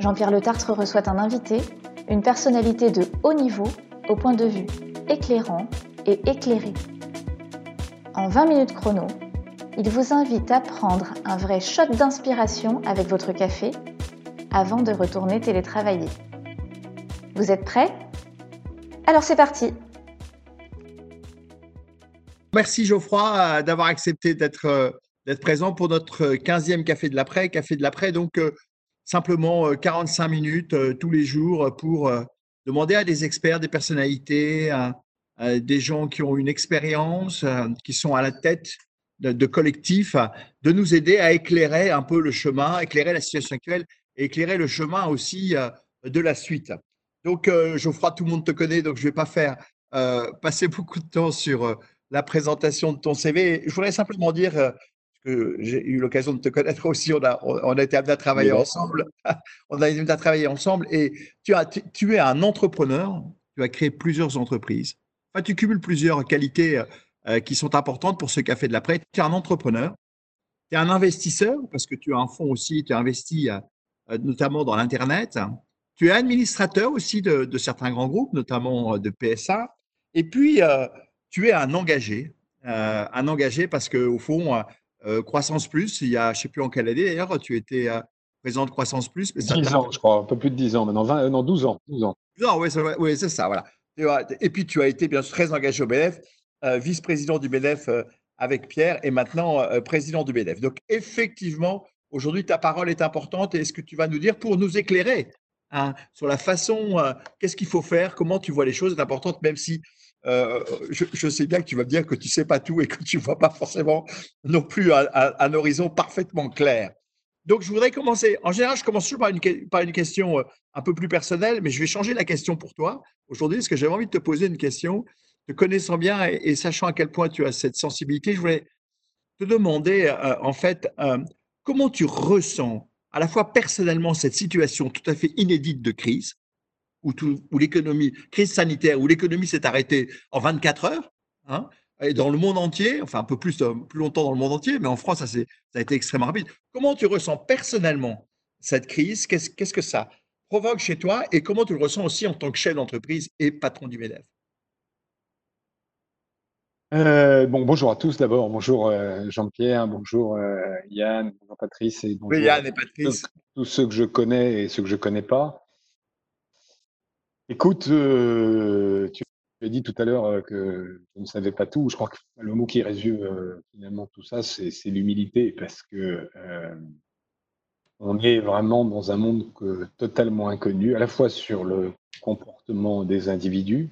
Jean-Pierre Le Tartre reçoit un invité, une personnalité de haut niveau au point de vue éclairant et éclairé. En 20 minutes chrono, il vous invite à prendre un vrai shot d'inspiration avec votre café avant de retourner télétravailler. Vous êtes prêts? Alors c'est parti Merci Geoffroy euh, d'avoir accepté d'être euh, d'être présent pour notre 15e Café de l'après. Café de l'après, donc euh, simplement 45 minutes tous les jours pour demander à des experts, des personnalités, des gens qui ont une expérience, qui sont à la tête de, collectifs, de nous aider à éclairer un peu le chemin, éclairer la situation actuelle et éclairer le chemin aussi de la suite. Donc, Geoffroy, tout le monde te connaît, donc je ne vais pas faire passer beaucoup de temps sur la présentation de ton CV. Je voudrais simplement dire, euh, que j'ai eu l'occasion de te connaître aussi, on a, on a été amené à travailler ensemble. on a été à travailler ensemble et tu, as, tu, es un entrepreneur, tu as créé plusieurs entreprises. Enfin, tu cumules plusieurs qualités euh, qui sont importantes pour ce café de l'après. Tu es un entrepreneur, tu es un investisseur parce que tu as un fonds aussi, tu as investi euh, notamment dans l'Internet. Tu es administrateur aussi de, de, certains grands groupes, notamment de PSA. Et puis, tu es un engagé, euh, un engagé parce qu'au fond, euh, euh, Croissance Plus, il y a, je ne sais plus en quelle année d'ailleurs, tu étais présent de Croissance Plus. 10 ans, je crois, un peu plus de 10 ans maintenant, 20, non, 12 ans. 12 ans. oui, c'est ça, voilà. Et puis, tu as été bien sûr très engagé au BNF, vice-président du BNF avec Pierre et maintenant président du BNF. Donc, effectivement, aujourd'hui, ta parole est importante et est-ce que tu vas nous dire pour nous éclairer hein, sur la façon, qu'est-ce qu'il faut faire, comment tu vois les choses, est importante, même si euh, je, sais bien que tu vas me dire que tu sais pas tout et que tu vois pas forcément non plus un, horizon parfaitement clair. Donc, je voudrais commencer. En général, je commence toujours par une, par une question euh, un peu plus personnelle, mais je vais changer la question pour toi aujourd'hui parce que j'avais envie de te poser une question. Te connaissant bien et, sachant à quel point tu as cette sensibilité, je voulais te demander, euh, en fait, comment tu ressens à la fois personnellement cette situation tout à fait inédite de crise, où, l'économie, crise sanitaire, où l'économie s'est arrêtée en 24 heures, hein, et dans le monde entier, enfin un peu plus, euh, plus longtemps dans le monde entier, mais en France, ça, ça a été extrêmement rapide. Comment tu ressens personnellement cette crise? Qu'est-ce que ça provoque chez toi? Et comment tu le ressens aussi en tant que chef d'entreprise et patron du MEDEF? Euh, bon, bonjour à tous d'abord. Bonjour euh, Jean-Pierre, bonjour Yann, bonjour Patrice et bonjour Yann et Patrice. Tous, ceux que je connais et ceux que je ne connais pas. Écoute, euh, tu as dit tout à l'heure euh, que je ne savais pas tout. Je crois que le mot qui résume euh, finalement tout ça, c'est l'humilité, parce que on est vraiment dans un monde totalement inconnu, à la fois sur le comportement des individus,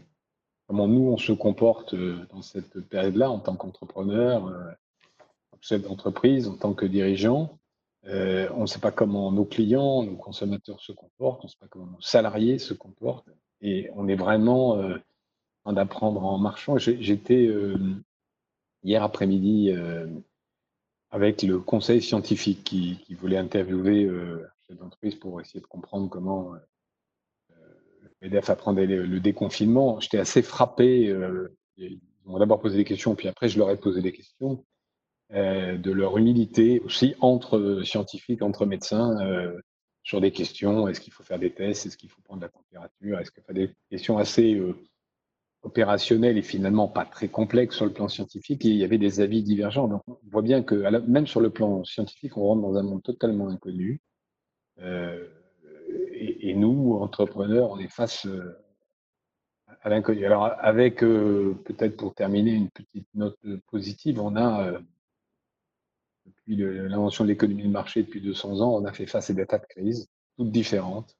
comment nous on se comporte dans cette période-là en tant qu'entrepreneur, en chef d'entreprise, en tant que dirigeant. on ne sait pas comment nos clients, nos consommateurs se comportent, on ne sait pas comment nos salariés se comportent. Et on est vraiment euh, en d'apprendre en marchant. J'étais euh, hier après-midi euh, avec le conseil scientifique qui, voulait interviewer le chef d'entreprise pour essayer de comprendre comment le MEDEF apprenait le, déconfinement. J'étais assez frappé. ils m'ont d'abord posé des questions, puis après je leur ai posé des questions. de leur humilité aussi entre scientifiques, entre médecins, sur des questions. Est-ce qu'il faut faire des tests? Est-ce qu'il faut prendre la température? Est-ce qu'il faut des questions assez euh, opérationnelles et finalement pas très complexes sur le plan scientifique? Et il y avait des avis divergents. Donc, on voit bien que même sur le plan scientifique, on rentre dans un monde totalement inconnu. Euh, et, nous, entrepreneurs, on est face euh, à l'inconnu. Alors, avec peut-être pour terminer une petite note positive, on a depuis l'invention de l'économie de marché depuis 200 ans, on a fait face à des tas de crises, toutes différentes.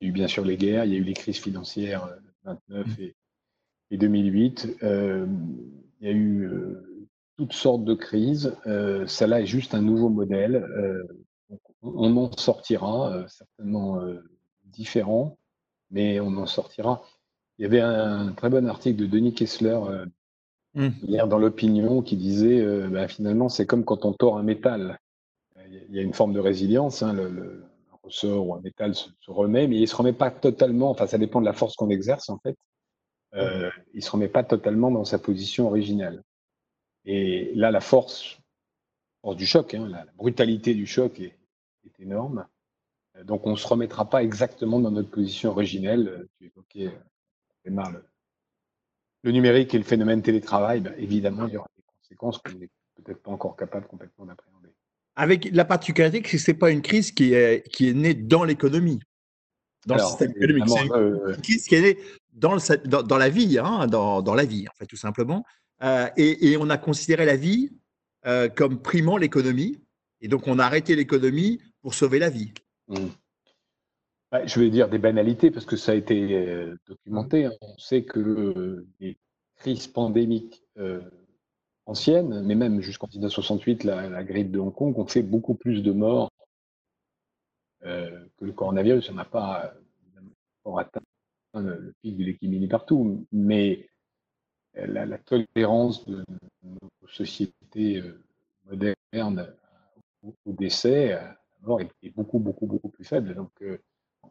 Il y a eu bien sûr les guerres, il y a eu les crises financières de 29 mmh. et, 2008. Euh, il y a eu euh, toutes sortes de crises. Euh, celle-là est juste un nouveau modèle. on en sortira certainement différent, mais on en sortira. Il y avait un très bon article de Denis Kessler mmh. hier dans l'opinion qui disait bah, finalement c'est comme quand on tord un métal. Il y a une forme de résilience, hein, le, un ressort ou un métal se, remet, mais il ne se remet pas totalement, enfin ça dépend de la force qu'on exerce en fait, euh, il ne se remet pas totalement dans sa position originale. Et là, la force, force du choc, hein, la, brutalité du choc est, énorme. Euh, donc on ne se remettra pas exactement dans notre position originelle. Euh, tu évoquais, le, le, numérique et le phénomène télétravail, ben, évidemment, il y aura des conséquences qu'on n'est peut-être pas encore capable complètement d'appréhender. Avec la particularité que ce n'est pas une crise qui est, qui est née dans l'économie, dans le système économique. C'est une crise qui est née dans, le, dans, la vie, hein, dans, dans, la vie, en fait, tout simplement. Euh, et, et, on a considéré la vie euh, comme primant l'économie. Et donc, on a arrêté l'économie pour sauver la vie. Mmh. Je vais dire des banalités parce que ça a été euh, documenté. Hein. On sait que les crises pandémiques anciennes, mais même jusqu'en 1968, la, grippe de Hong Kong, ont fait beaucoup plus de morts que le coronavirus. On n'a pas atteint le pic de l'équilibre partout, mais la, tolérance de nos sociétés euh, modernes au, décès, à la mort, est, beaucoup, beaucoup, beaucoup plus faible. Donc,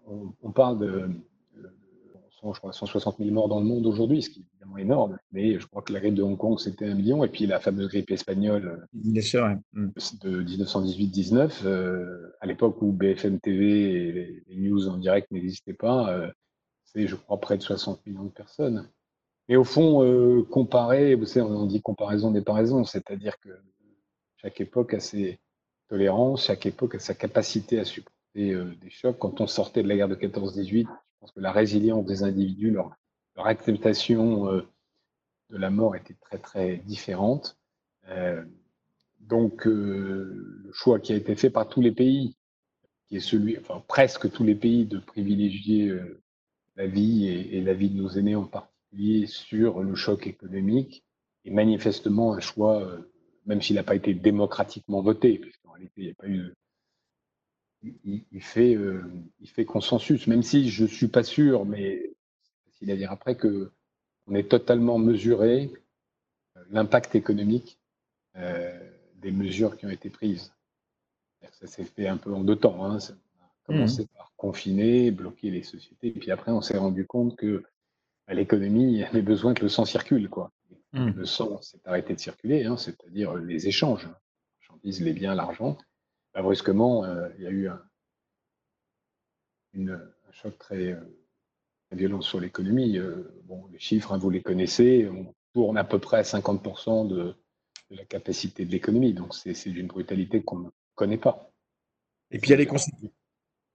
euh, on, parle de, je crois, 160 000 morts dans le monde aujourd'hui, ce qui est évidemment énorme, mais je crois que la grippe de Hong Kong, c'était un million, et puis la fameuse grippe espagnole Bien sûr, mm. de 1918-19, à l'époque où BFM TV et les, news en direct n'existaient pas, c'est, je crois, près de 60 millions de personnes. Mais au fond, euh, comparer, vous savez, on dit comparaison n'est pas raison, c'est-à-dire que chaque époque a ses tolérances, chaque époque a sa capacité à supporter euh, des chocs. Quand on sortait de la guerre de 14-18, je pense que la résilience des individus, leur, acceptation euh, de la mort était très très différente. donc le choix qui a été fait par tous les pays, qui est celui, enfin presque tous les pays, de privilégier la vie et, la vie de nos aînés en particulier sur le choc économique est manifestement un choix, euh, même s'il n'a pas été démocratiquement voté, puisqu'en réalité, il n'y a pas eu. Il, fait, euh, il fait consensus, même si je ne suis pas sûr, mais c'est facile à dire après, que on est totalement mesuré euh, l'impact économique des mesures qui ont été prises. Ça s'est fait un peu en deux temps. Hein. Ça a commencé mmh. par confiner, bloquer les sociétés. Et puis après, on s'est rendu compte que bah, l'économie avait besoin que le sang circule. Quoi. Mmh. Le sang s'est arrêté de circuler, hein, c'est-à-dire les échanges, marchandises, les biens, l'argent. Brusquement, euh, il y a eu un, choc très, euh, violent sur l'économie. Euh, bon, les chiffres, hein, vous les connaissez, on tourne à peu près à 50% de, la capacité de l'économie. Donc c'est d'une brutalité qu'on ne connaît pas. Et puis il y a les conséquences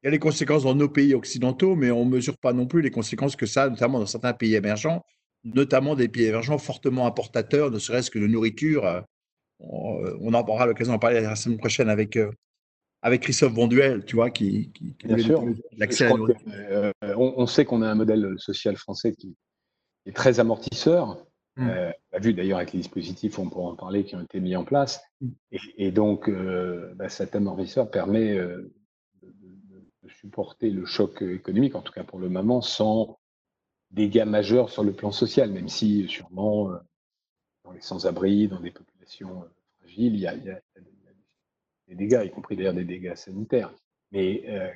il y a les conséquences dans nos pays occidentaux, mais on ne mesure pas non plus les conséquences que ça notamment dans certains pays émergents, notamment des pays émergents fortement importateurs, ne serait-ce que de nourriture. Euh, on, aura l'occasion d'en parler la semaine prochaine avec, euh, avec Christophe Bonduel, tu vois, qui, qui, Bien sûr. l'accès à la. Euh, on, sait qu'on a un modèle social français qui est très amortisseur. Mmh. on a vu d'ailleurs avec les dispositifs, on pourra en parler, qui ont été mis en place. Mmh. Et, donc, bah, cet amortisseur permet supporter le choc économique, en tout cas pour le moment, sans dégâts majeurs sur le plan social, même si sûrement dans les sans-abri, dans des populations euh, fragiles, il y, a, des dégâts, y compris d'ailleurs des dégâts sanitaires. Mais euh,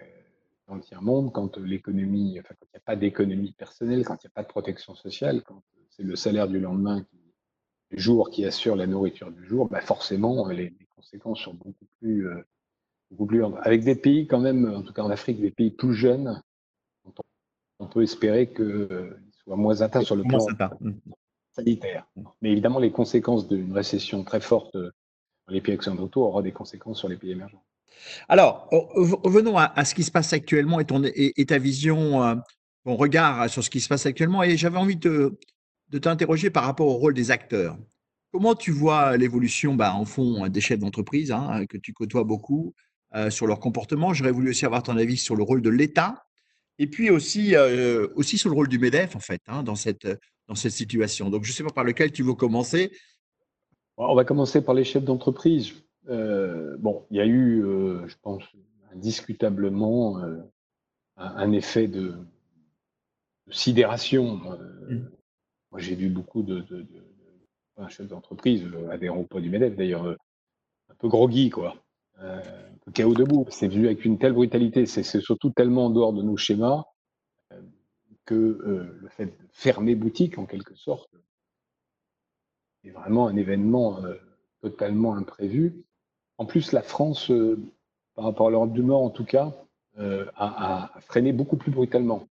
dans le tiers-monde, quand l'économie, enfin, quand il n'y a pas d'économie personnelle, quand il n'y a pas de protection sociale, quand c'est le salaire du lendemain qui, du jour qui assure la nourriture du jour, bah forcément, les, conséquences sont beaucoup plus avec des pays quand même, en tout cas en Afrique, des pays plus jeunes, on peut espérer qu'ils soient moins atteints sur le plan. Mais évidemment, les conséquences d'une récession très forte dans les pays occidentaux auront des conséquences sur les pays émergents. Alors, revenons à, ce qui se passe actuellement et, ta vision, euh, ton regard sur ce qui se passe actuellement. Et j'avais envie de, de t'interroger par rapport au rôle des acteurs. Comment tu vois l'évolution, bah, en fond, des chefs d'entreprise, hein, que tu côtoies beaucoup, euh, sur leur comportement? J'aurais voulu aussi avoir ton avis sur le rôle de l'État et puis aussi, euh, aussi sur le rôle du MEDEF, en fait, hein, dans, cette, dans cette situation. Donc, je ne sais pas par lequel tu veux commencer. On va commencer par les chefs d'entreprise. Euh, bon, il y a eu, je pense, indiscutablement un, effet de, sidération. Mmh. Moi, j'ai vu beaucoup de, de, chefs d'entreprise, adhérents au poids du MEDEF d'ailleurs, un peu groggy, quoi. un peu chaos debout. C'est vu avec une telle brutalité. C'est surtout tellement en dehors de nos schémas que le fait de fermer boutique, en quelque sorte, est vraiment un événement totalement imprévu. En plus, la France, par rapport à l'Europe du Nord en tout cas, a, freiné beaucoup plus brutalement.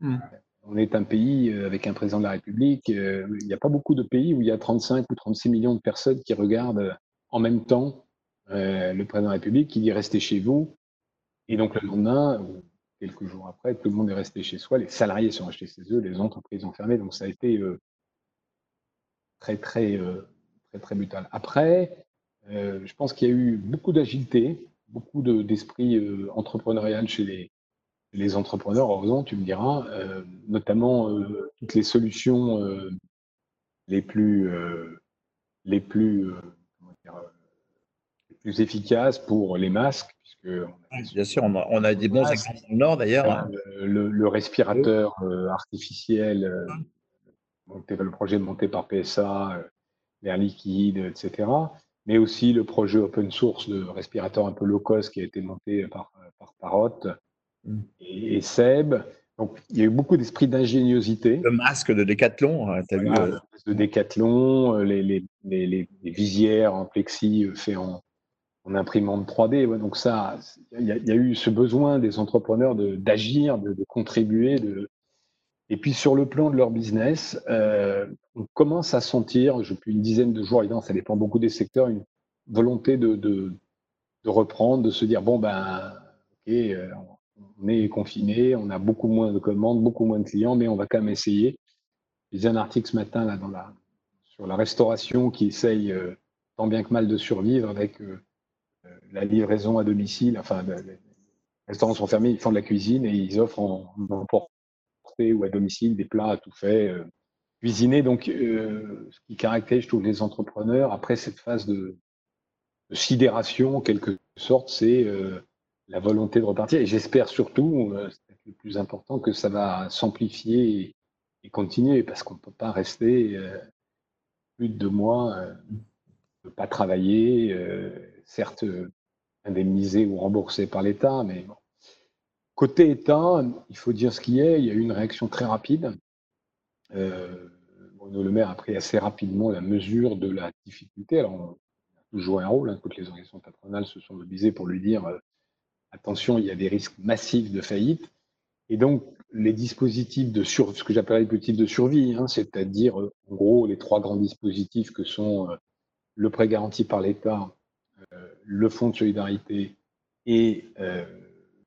Mmh. On est un pays avec un président de la République. il n'y a pas beaucoup de pays où il y a 35 ou 36 millions de personnes qui regardent en même temps le président de la République qui dit restez chez vous. Et donc le lendemain, quelques jours après, tout le monde est resté chez soi. Les salariés sont restés chez eux, les entreprises ont fermé. Donc ça a été très, très, très, très brutal. Après, je pense qu'il y a eu beaucoup d'agilité, beaucoup d'esprit entrepreneurial chez les, les entrepreneurs, heureusement, tu me diras, euh, notamment euh, toutes les solutions euh, les plus, les plus efficaces pour les masques. Bien sûr, on a, des bons exemples dans le Nord d'ailleurs. Hein. Le, respirateur artificiel, le projet monté par PSA, l'air liquide, etc. Mais aussi le projet open source de respirateur un peu low cost qui a été monté par, par Parrot et, Seb. Donc, il y a eu beaucoup d'esprit d'ingéniosité. Le masque de Décathlon, hein, tu as vu euh, De Décathlon, euh, les, les, les, visières en plexi euh, fait en, en imprimante 3D. donc, ça, il y, a, eu ce besoin des entrepreneurs d'agir, de, de, contribuer. De... Et puis, sur le plan de leur business, on commence à sentir, depuis une dizaine de jours, évidemment, ça dépend beaucoup des secteurs, une volonté de, de, de reprendre, de se dire bon, ben, ok, on est confiné, on a beaucoup moins de commandes, beaucoup moins de clients, mais on va quand même essayer. J'ai un article ce matin là, dans la, sur la restauration qui essaye euh, tant bien que mal de survivre avec euh, euh, la livraison à domicile. Enfin, les restaurants sont fermés, ils font de la cuisine et ils offrent en, emporté ou à domicile des plats tout faits, cuisinés. Donc, ce qui caractérise, je trouve, les entrepreneurs après cette phase de, sidération, en quelque sorte, c'est la volonté de repartir. Et j'espère surtout, euh, c'est le plus important, que ça va s'amplifier et, continuer, parce qu'on ne peut pas rester euh, plus de deux mois, euh, ne pas travailler, certes indemnisé ou remboursé par l'État, mais Côté État, il faut dire ce qui est, il y a eu une réaction très rapide. Bruno Le Maire a pris assez rapidement la mesure de la difficulté. Alors, on a toujours un rôle, hein, les organisations patronales se sont mobilisées pour lui dire attention, il y a des risques massifs de faillite. Et donc, les dispositifs de survie, ce que j'appelle les dispositifs de survie, hein, c'est-à-dire, euh, en gros, les trois grands dispositifs que sont euh, le prêt garanti par l'État, euh, le fonds de solidarité et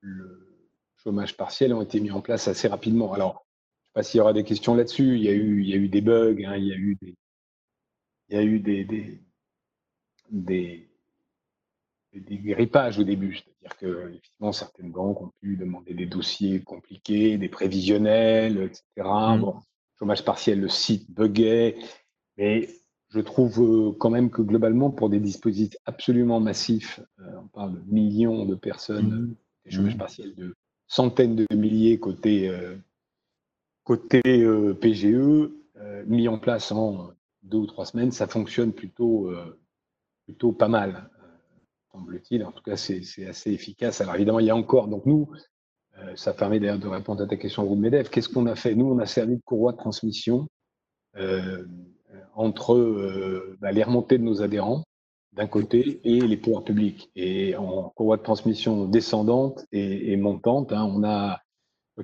le chômage partiel ont été mis en place assez rapidement. Alors, je ne sais pas s'il y aura des questions là-dessus. Il y a eu, il y a eu des bugs, hein, il y a eu des, il y a eu des, des des grippages au début, c'est-à-dire que effectivement certaines banques ont pu demander des dossiers compliqués, des prévisionnels, etc. Mmh. Bon, chômage partiel, le site buguait, mais je trouve euh, quand même que globalement, pour des dispositifs absolument massifs, euh, on parle de millions de personnes, mmh. des chômages mmh. partiels de centaines de milliers côté, euh, côté PGE, mis en place en deux ou trois semaines, ça fonctionne plutôt, plutôt pas mal semble-t-il. En tout cas, c'est assez efficace. Alors évidemment, il y a encore, donc nous, ça permet d'ailleurs de répondre à ta question, Roux Medef. Qu'est-ce qu'on a fait? Nous, on a servi de courroie de transmission entre euh, bah, les remontées de nos adhérents d'un côté et les pouvoirs publics. Et en courroie de transmission descendante et, montante, hein, on a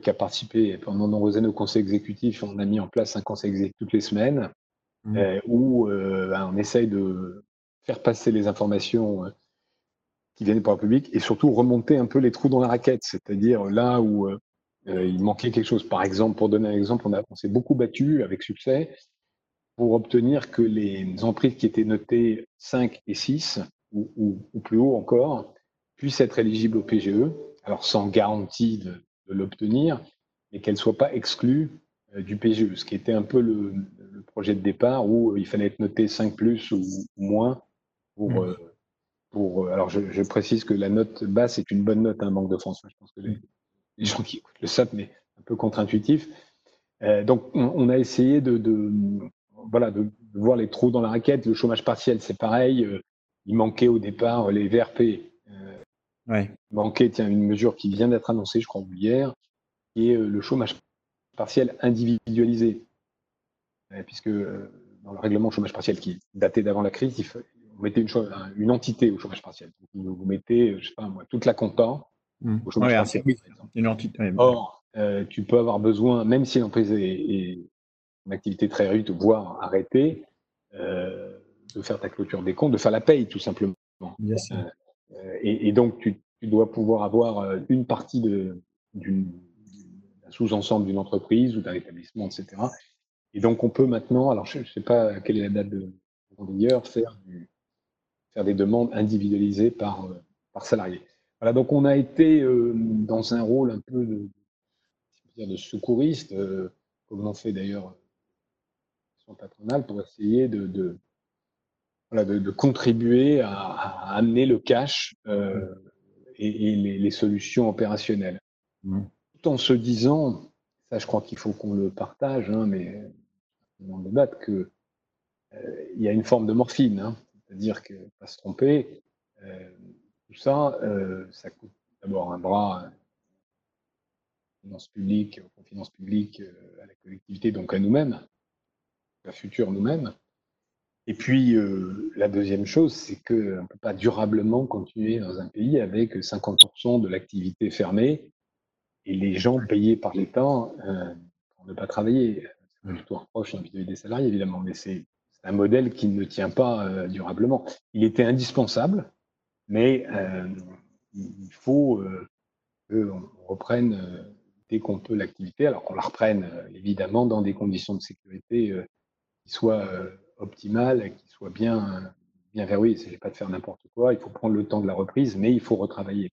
qui a participé pendant de nombreuses années au conseil exécutif, on a mis en place un conseil exécutif toutes les semaines mmh. où bah, on essaye de faire passer les informations qui viennent par le public et surtout remonter un peu les trous dans la raquette, c'est-à-dire là où euh, euh, il manquait quelque chose. Par exemple, pour donner un exemple, on, a, on s'est beaucoup battu avec succès pour obtenir que les entreprises qui étaient notées 5 et 6 ou, ou, plus haut encore puissent être éligibles au PGE, alors sans garantie de, de l'obtenir, mais qu'elles ne soient pas exclues euh, du PGE, ce qui était un peu le, le, projet de départ où il fallait être noté 5 plus ou, moins pour, mmh. Euh, alors, je, précise que la note basse est une bonne note, un hein, Banque de France. Je pense que les gens qui écoutent le savent, mais un peu contre-intuitif. donc, on, a essayé de, voilà, de, voir les trous dans la raquette. Le chômage partiel, c'est pareil. il manquait au départ les VRP. Ouais. Il manquait tiens, une mesure qui vient d'être annoncée, je crois, hier, qui est le chômage partiel individualisé. puisque dans le règlement chômage partiel qui datait d'avant la crise, il, vous mettez une, une, entité au chômage partiel. vous mettez, je sais pas moi, toute la compta mmh. au chômage partiel. Une entité. Or, euh, tu peux avoir besoin, même si l'entreprise est, une activité très réduite, voire arrêtée, euh, de faire ta clôture des comptes, de faire la paye tout simplement. Euh, et, donc, tu, dois pouvoir avoir une partie d'une, d'un sous-ensemble d'une entreprise ou d'un établissement, etc. Et donc, on peut maintenant, alors je ne sais pas quelle est la date de vigueur, faire du, faire des demandes individualisées par, euh, par salarié. Voilà, donc on a été euh, dans un rôle un peu de, de secouriste, euh, comme l'ont fait d'ailleurs son patronale, pour essayer de, de, voilà, de, contribuer à, amener le cash et, les, solutions opérationnelles. Mmh. Tout en se disant, ça je crois qu'il faut qu'on le partage, hein, mais on débattre, qu'il il y a une forme de morphine. Hein. C'est-à-dire que, pas se tromper, euh, tout ça, euh, ça coûte d'abord un bras euh, finance publique, aux finances publiques, à la collectivité, donc à nous-mêmes, la future nous-mêmes. Et puis, la deuxième chose, c'est qu'on ne peut pas durablement continuer dans un pays avec 50% de l'activité fermée et les gens payés par l'État pour ne pas travailler. C'est plutôt un reproche des salariés, évidemment, mais c'est un modèle qui ne tient pas euh, durablement. Il était indispensable, mais euh, il faut euh, qu'on reprenne dès qu'on peut l'activité, alors qu'on la reprenne évidemment dans des conditions de sécurité qui soient optimales, qui soient bien, bien verrouillées. Il ne s'agit pas de faire n'importe quoi, il faut prendre le temps de la reprise, mais il faut retravailler.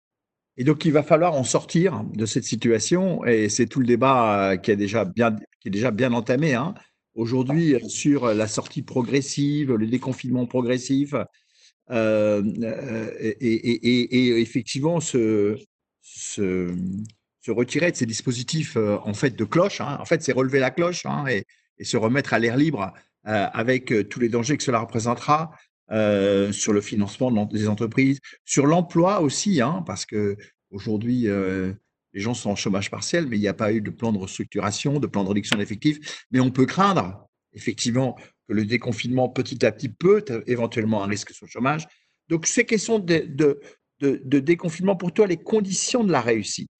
Et donc, il va falloir en sortir de cette situation, et c'est tout le débat qui, est déjà bien, qui est déjà bien entamé. Hein aujourd'hui euh, sur la sortie progressive, le déconfinement progressif, euh, euh, et, effectivement se, se, retirer de ces dispositifs en fait de cloche. Hein. En fait, c'est relever la cloche hein, et, se remettre à l'air libre avec tous les dangers que cela représentera. sur le financement des entreprises, sur l'emploi aussi, hein, parce que aujourd'hui, les gens sont en chômage partiel, mais il n'y a pas eu de plan de restructuration, de plan de réduction d'effectifs. Mais on peut craindre, effectivement, que le déconfinement petit à petit peut éventuellement un risque sur le chômage. Donc, ces questions de, déconfinement, pour toi, les conditions de la réussite.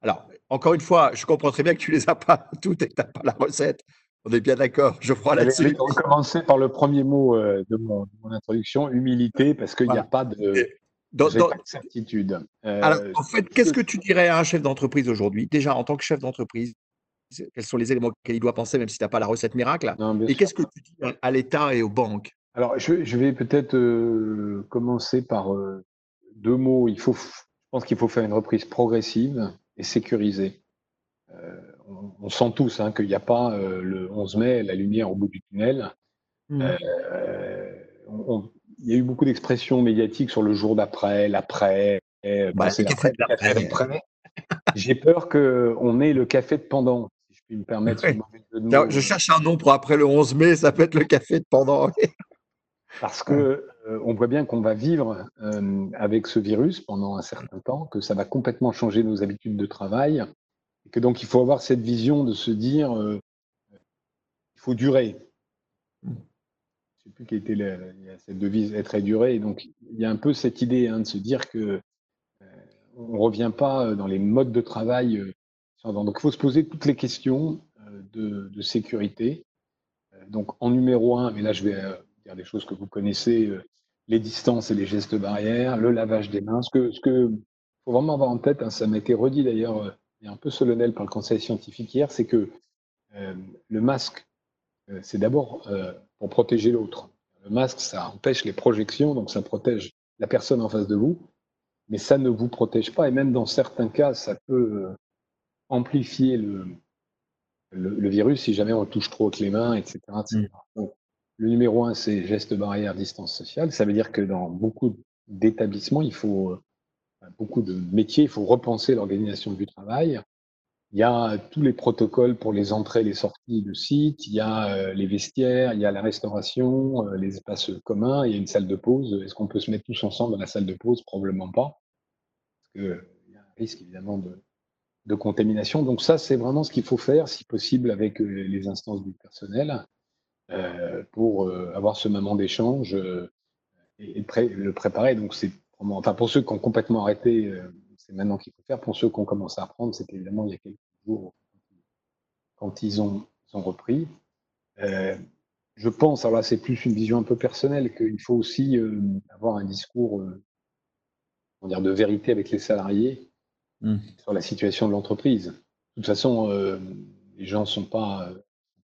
Alors, encore une fois, je comprends très bien que tu ne les as pas toutes et que tu n'as pas la recette. On est bien d'accord, je crois là-dessus. Je vais commencer par le premier mot euh, de mon, introduction, humilité, parce qu'il n'y a pas de, dans, certitude. Alors, euh, en fait, qu'est-ce que tu dirais à un chef d'entreprise aujourd'hui? Déjà, en tant que chef d'entreprise, quels sont les éléments auxquels il doit penser, même si tu n'as pas la recette miracle? Et qu'est-ce que tu dis à l'État et aux banques? Alors, je, vais peut-être euh, commencer par euh, deux mots. Il faut, je pense qu'il faut faire une reprise progressive et sécurisée. On, sent tous hein, qu'il n'y a pas le 11 mai la lumière au bout du tunnel. Mmh. on, il y a eu beaucoup d'expressions médiatiques sur le jour d'après, l'après. Bah, J'ai peur qu'on ait le café de pendant, si je puis me permettre. Je cherche un nom pour après le 11 mai, ça peut être le café de pendant. Parce que euh, on voit bien qu'on va vivre euh, avec ce virus pendant un certain temps, que ça va complètement changer nos habitudes de travail, que donc il faut avoir cette vision de se dire euh, il faut durer. Mmh je ne sais plus quelle était la, cette devise être et durer. donc, il y a un peu cette idée hein, de se dire que euh, on ne revient pas euh, dans les modes de travail. Euh, donc, il faut se poser toutes les questions de, sécurité. Donc, en numéro un, mais là, je vais dire des choses que vous connaissez les distances et les gestes barrières, le lavage des mains. Ce que, ce que faut vraiment avoir en tête, hein, ça m'a été redit d'ailleurs, et un peu solennel par le conseil scientifique hier, c'est que le masque, c'est d'abord pour protéger l'autre. Le masque, ça empêche les projections, donc ça protège la personne en face de vous, mais ça ne vous protège pas. Et même dans certains cas, ça peut euh, amplifier le, le, virus si jamais on touche trop avec les mains, etc. Mm. Donc, le numéro un, c'est geste barrière, distance sociale. Ça veut dire que dans beaucoup d'établissements, il faut euh, beaucoup de métiers, il faut repenser l'organisation du travail. Il y a tous les protocoles pour les entrées et les sorties de site, il y a euh, les vestiaires, il y a la restauration, euh, les espaces communs, il y a une salle de pause. Est-ce qu'on peut se mettre tous ensemble dans la salle de pause? Probablement pas. Parce qu'il y a un risque évidemment de, de contamination. Donc ça, c'est vraiment ce qu'il faut faire, si possible, avec euh, les instances du personnel, pour avoir ce moment d'échange et, le préparer. Donc c'est enfin pour ceux qui ont complètement arrêté c'est maintenant qu'il faut faire. Pour ceux qui ont commencé à apprendre, c'était évidemment il y a quelques jours quand ils ont, repris. Euh, je pense, alors là c'est plus une vision un peu personnelle, qu'il faut aussi euh, avoir un discours euh, dire, de vérité avec les salariés mmh. sur la situation de l'entreprise. De toute façon, les gens ne sont pas,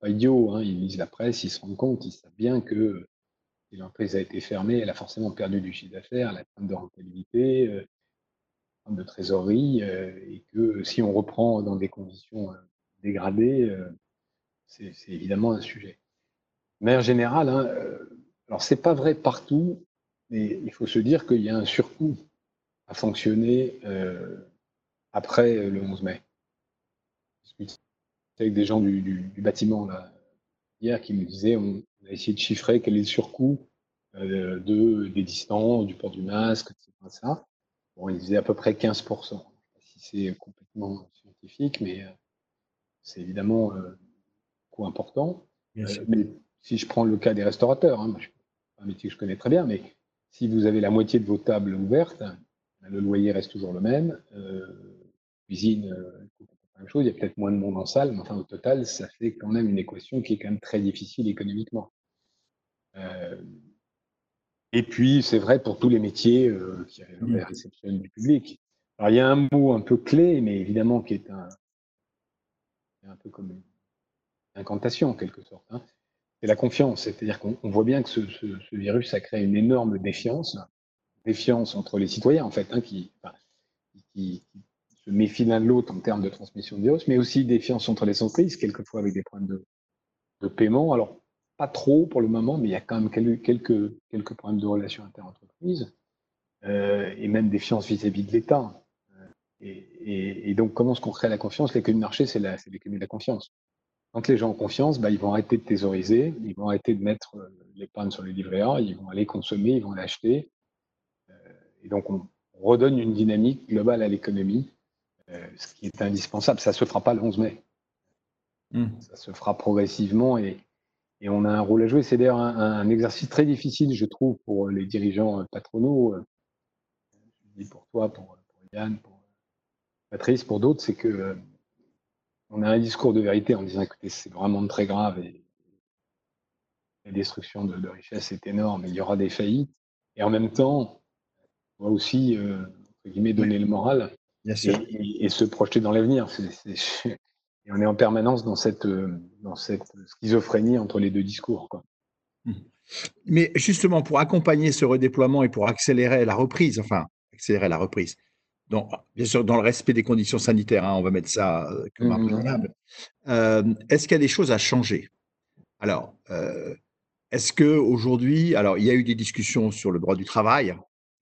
pas idiots, hein. ils lisent la presse, ils se rendent compte, ils savent bien que si l'entreprise a été fermée, elle a forcément perdu du chiffre d'affaires, elle a plein de rentabilité, de trésorerie euh, et que si on reprend dans des conditions euh, dégradées, euh, c'est évidemment un sujet. Mais en général, hein, alors c'est pas vrai partout, mais il faut se dire qu'il y a un surcoût à fonctionner après le 11 mai. Je avec des gens du, bâtiment là, hier qui me disaient on, a essayé de chiffrer quel est le surcoût de, des distances, du port du masque, etc. Bon, il disait à peu près 15%. Si c'est complètement scientifique, mais euh, c'est évidemment un euh, coût important. Euh, mais si je prends le cas des restaurateurs, hein, un métier que je connais très bien, mais si vous avez la moitié de vos tables ouvertes, le loyer reste toujours le même. cuisine, la même chose. Il y a peut-être moins de monde en salle, mais enfin, au total, ça fait quand même une équation qui est quand même très difficile économiquement. Et puis, c'est vrai pour tous les métiers euh, qui mmh. la réception du public. Alors, il y a un mot un peu clé, mais évidemment qui est un, un peu comme une incantation en quelque sorte. Hein. C'est la confiance. C'est-à-dire qu'on voit bien que ce, virus, ça crée une énorme défiance. Défiance entre les citoyens, en fait, hein, qui, qui, se méfient l'un de l'autre en termes de transmission de virus, mais aussi défiance entre les entreprises, quelquefois avec des problèmes de, de paiement. Alors, pas trop pour le moment, mais il y a quand même quelques, quelques problèmes de relations inter-entreprises euh, et même des fiances vis-à-vis de l'État. Euh, et, donc, comment se crée la confiance? L'économie de marché, c'est l'économie de la confiance. Quand les gens ont confiance, bah, ils vont arrêter de thésauriser, ils vont arrêter de mettre euh, l'épargne sur les livrets A, ils vont aller consommer, ils vont l'acheter. et donc, on, redonne une dynamique globale à l'économie, ce qui est indispensable. Ça ne se fera pas le 11 mai. Mmh. Ça se fera progressivement et, et on a un rôle à jouer. C'est d'ailleurs un, exercice très difficile, je trouve, pour les dirigeants euh, patronaux. Euh, je dis pour toi, pour, Yann, pour Patrice, pour d'autres, c'est que euh, on a un discours de vérité en disant écoutez, c'est vraiment très grave et la destruction de, richesses est énorme, il y aura des faillites. Et en même temps, on va aussi, entre guillemets, donner le moral et, se projeter dans l'avenir. Et on est en permanence dans cette, euh, dans cette schizophrénie entre les deux discours. Quoi. Mmh. Mais justement, pour accompagner ce redéploiement et pour accélérer la reprise, enfin, accélérer la reprise, donc, bien sûr, dans le respect des conditions sanitaires, hein, on va mettre ça euh, comme un mmh. euh, Est-ce qu'il y a des choses à changer? Alors, est-ce qu'aujourd'hui, alors il y a eu des discussions sur le droit du travail,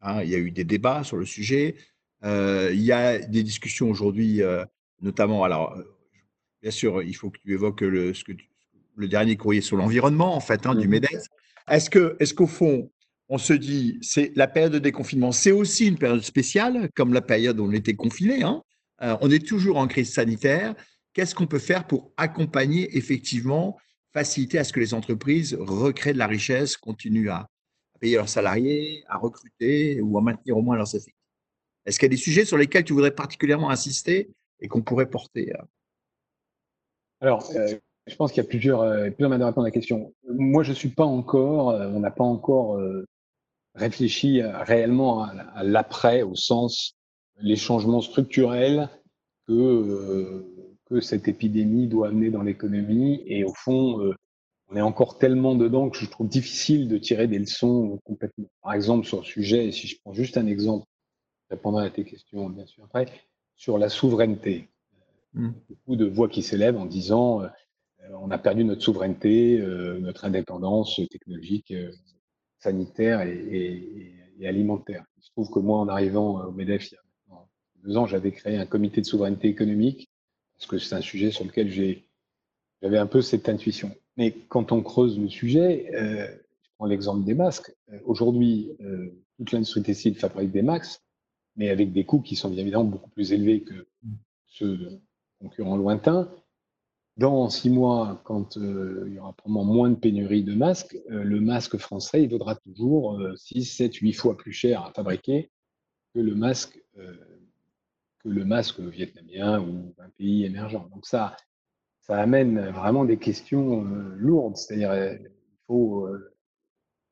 hein, il y a eu des débats sur le sujet, il y a des discussions aujourd'hui, notamment, alors bien sûr, il faut que tu évoques le, ce que le dernier courrier sur l'environnement, en fait, hein, du mmh MEDES. Est-ce que, est qu'au fond, on se dit, c'est la période de déconfinement, c'est aussi une période spéciale, comme la période où on était confiné. Hein euh, on est toujours en crise sanitaire. Qu'est-ce qu'on peut faire pour accompagner effectivement, faciliter à ce que les entreprises recréent de la richesse, continuent à, payer leurs salariés, à recruter ou à maintenir au moins leurs effectifs? Est-ce qu'il y a des sujets sur lesquels tu voudrais particulièrement insister et qu'on pourrait porter euh, alors, euh, je pense qu'il y a plusieurs, euh, plusieurs manières de répondre à la question. Moi, je ne suis pas encore, on n'a pas encore réfléchi réellement à, l'après, au sens les changements structurels que, que cette épidémie doit amener dans l'économie. Et au fond, on est encore tellement dedans que je trouve difficile de tirer des leçons complètement. Par exemple, sur le sujet, si je prends juste un exemple, répondant à tes questions bien sûr après, sur la souveraineté. Mmh. Beaucoup de voix qui s'élèvent en disant euh, on a perdu notre souveraineté, euh, notre indépendance technologique, euh, sanitaire et, et alimentaire. Il se trouve que moi, en arrivant au MEDEF il y a deux ans, j'avais créé un comité de souveraineté économique parce que c'est un sujet sur lequel j'avais un peu cette intuition. Mais quand on creuse le sujet, je prends l'exemple des masques. Aujourd'hui, toute l'industrie textile fabrique des masques, mais avec des coûts qui sont bien évidemment beaucoup plus élevés que ceux de concurrents lointains. Dans six mois, quand il y aura probablement moins de pénurie de masques, le masque français, il vaudra toujours 6, 7, 8 fois plus cher à fabriquer que le masque que le masque vietnamien ou un pays émergent. Donc ça, ça amène vraiment des questions euh, lourdes. C'est-à-dire, euh, il faut, euh,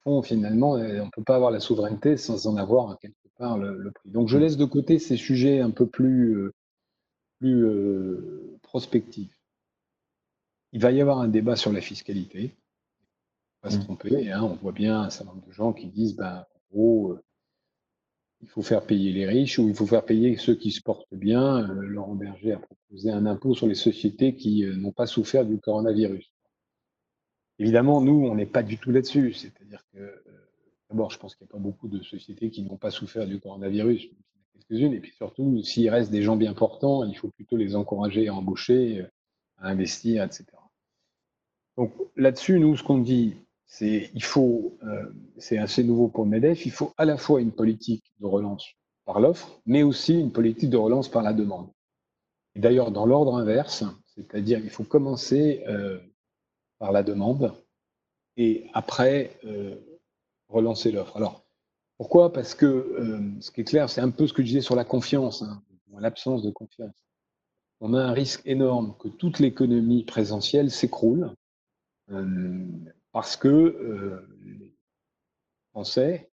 fond, finalement, on ne peut pas avoir la souveraineté sans en avoir quelque part le, prix. Donc je laisse de côté ces sujets un peu plus, plus prospectifs. Il va y avoir un débat sur la fiscalité. On va se mmh. tromper. Hein. on voit bien un certain nombre de gens qui disent, ben, en gros, il faut faire payer les riches ou il faut faire payer ceux qui se portent bien. Euh, Laurent Berger a proposé un impôt sur les sociétés qui euh, n'ont pas souffert du coronavirus. Évidemment, nous, on n'est pas du tout là-dessus. C'est-à-dire que, euh, d'abord, je pense qu'il n'y a pas beaucoup de sociétés qui n'ont pas souffert du coronavirus, quelques-unes. Et puis surtout, s'il reste des gens bien portants, il faut plutôt les encourager à embaucher, à investir, etc. Donc là-dessus, nous, ce qu'on dit, c'est il faut, euh, c'est assez nouveau pour le MEDEF, il faut à la fois une politique de relance par l'offre, mais aussi une politique de relance par la demande. Et d'ailleurs, dans l'ordre inverse, c'est-à-dire il faut commencer euh, par la demande et après euh, relancer l'offre. Alors, pourquoi? Parce que ce qui est clair, c'est un peu ce que je disais sur la confiance, hein, l'absence de confiance. On a un risque énorme que toute l'économie présentielle s'écroule parce que euh, les Français,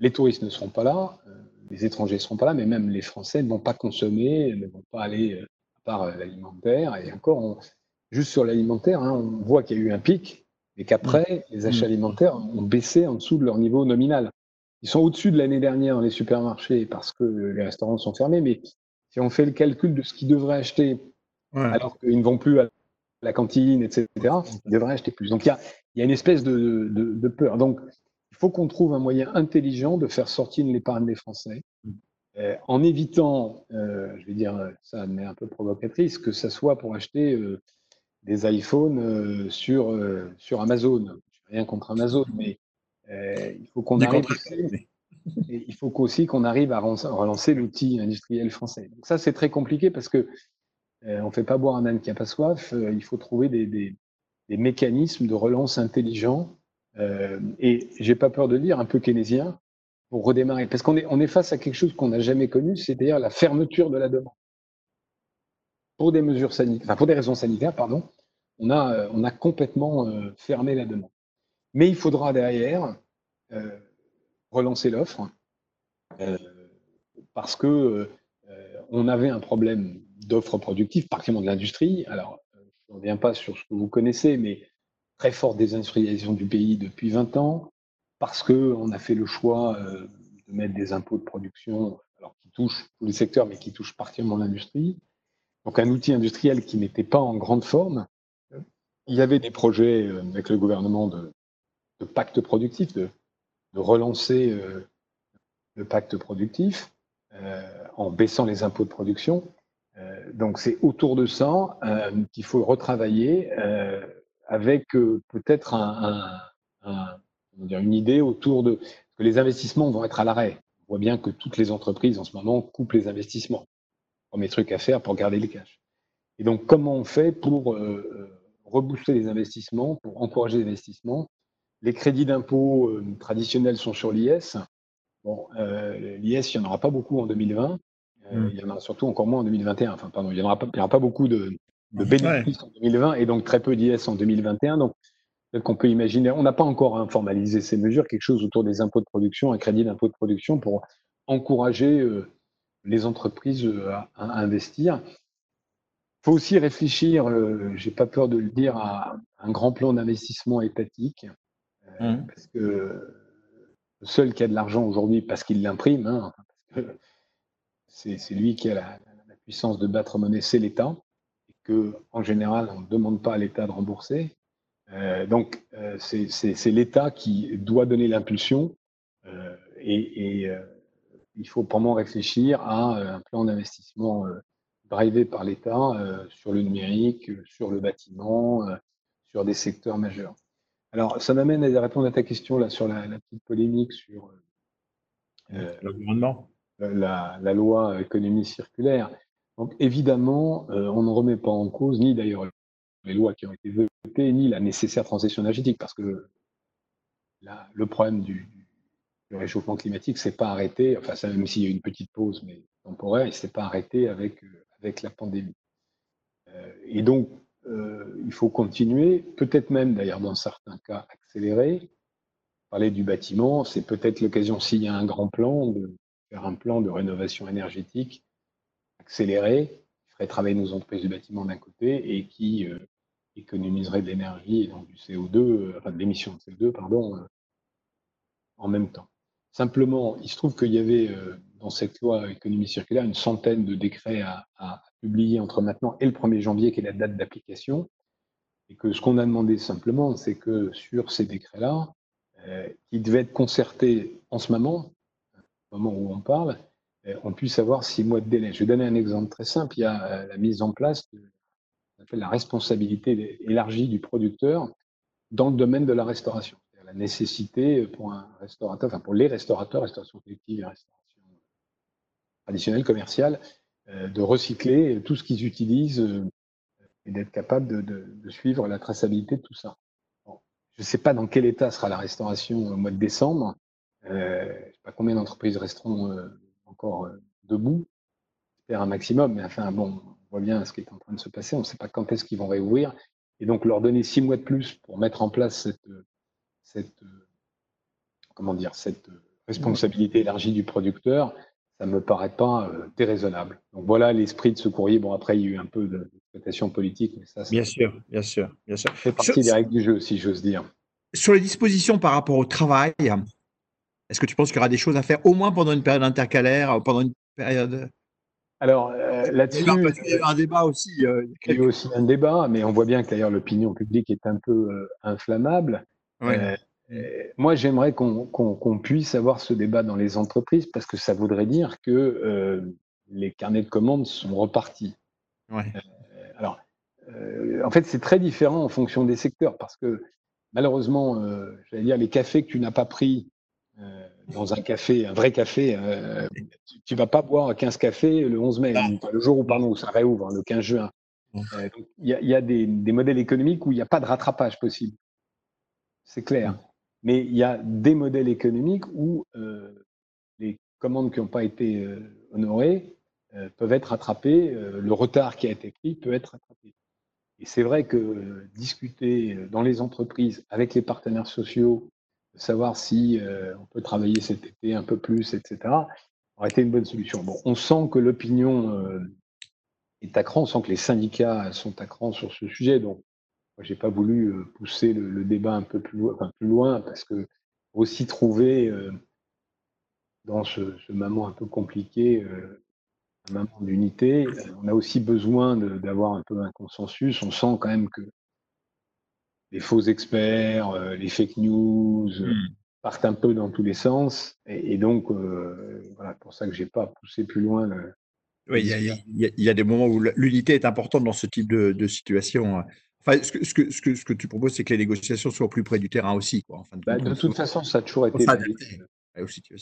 les touristes ne seront pas là, euh, les étrangers ne seront pas là, mais même les Français ne vont pas consommer, ne vont pas aller, euh, à part l'alimentaire. Et encore, juste sur l'alimentaire, hein, on voit qu'il y a eu un pic, et qu'après, mmh. les achats mmh. alimentaires ont baissé en dessous de leur niveau nominal. Ils sont au-dessus de l'année dernière dans les supermarchés parce que les restaurants sont fermés, mais si on fait le calcul de ce qu'ils devraient acheter alors qu'ils ne vont plus à la cantine, etc., ils devraient acheter plus. Donc il y a, il y a une espèce de, peur. Donc, il faut qu'on trouve un moyen intelligent de faire sortir l'épargne des Français, euh, en évitant, euh, je vais dire ça mais un peu provocatrice, que ce soit pour acheter euh, des iPhones sur, sur Amazon. Je rien contre Amazon, mais il faut qu'on arrive. il faut aussi qu'on arrive à relancer l'outil industriel français. Donc ça, c'est très compliqué parce que on ne fait pas boire un âne qui n'a pas soif. il faut trouver des, des mécanismes de relance intelligents, euh, et j'ai pas peur de dire un peu keynésien, pour redémarrer. Parce qu'on est, on est face à quelque chose qu'on n'a jamais connu, c'est-à-dire la fermeture de la demande. Pour des mesures sanitaires, pour des raisons sanitaires, pardon, on a, euh, on a complètement euh, fermé la demande. Mais il faudra derrière euh, relancer l'offre parce que on avait un problème d'offre productive, particulièrement de l'industrie. Alors, je ne reviens pas sur ce que vous connaissez, mais très forte désindustrialisation du pays depuis 20 ans, parce qu'on a fait le choix de mettre des impôts de production alors, qui touchent tous les secteurs, mais qui touchent particulièrement l'industrie. Donc un outil industriel qui n'était pas en grande forme. Il y avait des projets euh, avec le gouvernement de, pacte productif, de, relancer euh, le pacte productif en baissant les impôts de production. Euh, donc c'est autour de ça euh, qu'il faut retravailler euh, avec peut-être un, une idée autour de que les investissements vont être à l'arrêt. On voit bien que toutes les entreprises en ce moment coupent les investissements. Premier truc à faire pour garder les cash. Et donc comment on fait pour rebooster les investissements, pour encourager les investissements? Les crédits d'impôt traditionnels sont sur l'IS. Bon, l'IS, il n'y en aura pas beaucoup en 2020. Euh, mm. Il y en a surtout encore moins en 2021. Enfin, pardon, il n'y aura, pas beaucoup de, bénéfices en 2020 et donc très peu d'IS en 2021. Donc, peut-être qu'on peut imaginer, on n'a pas encore formalisé ces mesures, quelque chose autour des impôts de production, un crédit d'impôt de production pour encourager euh, les entreprises euh, à, investir. Il faut aussi réfléchir, j'ai pas peur de le dire, à un grand plan d'investissement étatique. Mm. Parce que le seul qui a de l'argent aujourd'hui, parce qu'il l'imprime, hein, c'est lui qui a la, puissance de battre monnaie, c'est l'État, et que en général, on ne demande pas à l'État de rembourser. Euh, donc, euh, c'est l'État qui doit donner l'impulsion. Euh, et, il faut vraiment réfléchir à un plan d'investissement drivé par l'État sur le numérique, sur le bâtiment, sur des secteurs majeurs. Alors, ça m'amène à répondre à ta question là sur la, petite polémique sur l'environnement, la, la, loi économie circulaire. Donc, évidemment, on ne remet pas en cause ni d'ailleurs les lois qui ont été votées, ni la nécessaire transition énergétique, parce que le problème du, réchauffement climatique s'est pas arrêté, enfin, ça, même s'il y a eu une petite pause, mais temporaire, il s'est pas arrêté avec, euh, avec la pandémie. Euh, et donc, euh, il faut continuer, peut-être même d'ailleurs dans certains cas accélérer. Parler du bâtiment, c'est peut-être l'occasion, s'il y a un grand plan, de faire un plan de rénovation énergétique accéléré, qui ferait travailler nos entreprises du bâtiment d'un côté et qui économiserait de l'énergie et donc du CO2, enfin de l'émission de CO2, pardon, en même temps. Simplement, il se trouve qu'il y avait euh, dans cette loi économie circulaire une centaine de décrets à, publier entre maintenant et le 1er janvier, qui est la date d'application. Et que ce qu'on a demandé simplement, c'est que sur ces décrets-là, euh, qui devaient être concertés en ce moment, au moment où on parle, euh, on puisse avoir six mois de délai. Je vais donner un exemple très simple. Il y a la mise en place de la responsabilité élargie du producteur dans le domaine de la restauration la nécessité pour un restaurateur, enfin pour les restaurateurs, restauration collective et restauration traditionnelle, commerciale, euh, de recycler tout ce qu'ils utilisent euh, et d'être capable de, suivre la traçabilité de tout ça. je ne sais pas dans quel état sera la restauration au mois de décembre. Euh, je ne sais pas combien d'entreprises resteront encore debout. J'espère un maximum, mais enfin bon, on voit bien ce qui est en train de se passer. On ne sait pas quand est-ce qu'ils vont réouvrir. Et donc leur donner six mois de plus pour mettre en place cette cette, euh, comment dire, cette euh, responsabilité élargie du producteur, ça ne me paraît pas euh, déraisonnable. Donc voilà l'esprit de ce courrier. Bon, après, il y a eu un peu d'interprétation politique, mais ça, bien sûr, bien sûr, bien sûr. fait partie des règles du jeu, si j'ose dire. Sur les dispositions par rapport au travail, est-ce que tu penses qu'il y aura des choses à faire au moins pendant une période intercalaire, pendant une période alors là-dessus, il y a un débat aussi. il y a eu aussi un débat, mais on voit bien que d'ailleurs l'opinion publique est un peu inflammable. Euh, euh, moi, j'aimerais qu'on puisse avoir ce débat dans les entreprises parce que ça voudrait dire que euh, les carnets de commandes sont repartis. alors, en fait, c'est très différent en fonction des secteurs parce que malheureusement, j'allais dire, les cafés que tu n'as pas pris dans un café, un vrai café, tu ne vas pas boire 15 cafés le 11 mai, le jour où, pardon, où ça réouvre, hein, le 15 juin. Il y, a, des, des modèles économiques où il n'y a pas de rattrapage possible c'est clair. Mm. Mais il y a des modèles économiques où euh, les commandes qui n'ont pas été euh, honorées euh, peuvent être rattrapées, le retard qui a été pris peut être rattrapé. Et c'est vrai que discuter dans les entreprises avec les partenaires sociaux, savoir si on peut travailler cet été un peu plus, etc., aurait été une bonne solution. Bon, on sent que l'opinion est à cran, on sent que les syndicats sont à cran sur ce sujet, donc je n'ai pas voulu euh, pousser le, débat un peu plus, plus loin parce que aussi trouver euh, dans ce, moment un peu compliqué euh, un moment d'unité, on a aussi besoin d'avoir un peu un consensus. On sent quand même que les faux experts, les fake news hmm. partent un peu dans tous les sens. Et, donc, voilà, pour ça que je n'ai pas poussé plus loin oui, il y, a des moments où l'unité est importante dans ce type de, de situation. Ce, que, ce, que, ce, que, ce, que, tu proposes, c'est que les négociations soient plus près du terrain aussi. Quoi, de, bah, de toute façon, ça a toujours été.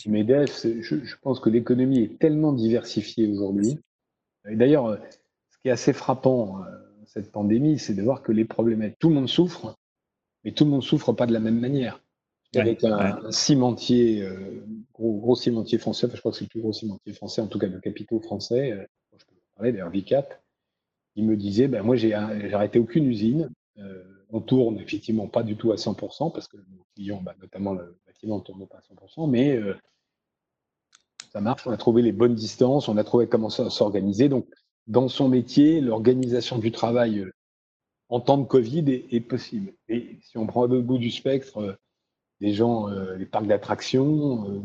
Mais je, je, pense que l'économie est tellement diversifiée aujourd'hui. Et d'ailleurs, euh, ce qui est assez frappant, euh, cette pandémie, c'est de voir que les problèmes, tout le monde souffre, mais tout le monde souffre pas de la même manière. Avec un, cimentier, euh, gros, gros, cimentier français, je crois que c'est le plus gros cimentier français, en tout cas de capitaux français, je peux parler d'ailleurs V4, il me disait, ben moi, j'ai arrêté aucune usine. Euh, on tourne effectivement pas du tout à 100% parce que nos clients, bah, notamment le bâtiment, ne tourne pas à 100%, mais euh, ça marche. On a trouvé les bonnes distances, on a trouvé comment s'organiser. Donc, dans son métier, l'organisation du travail euh, en temps de Covid est, possible. Et si on prend le bout du spectre, les gens, les parcs d'attractions,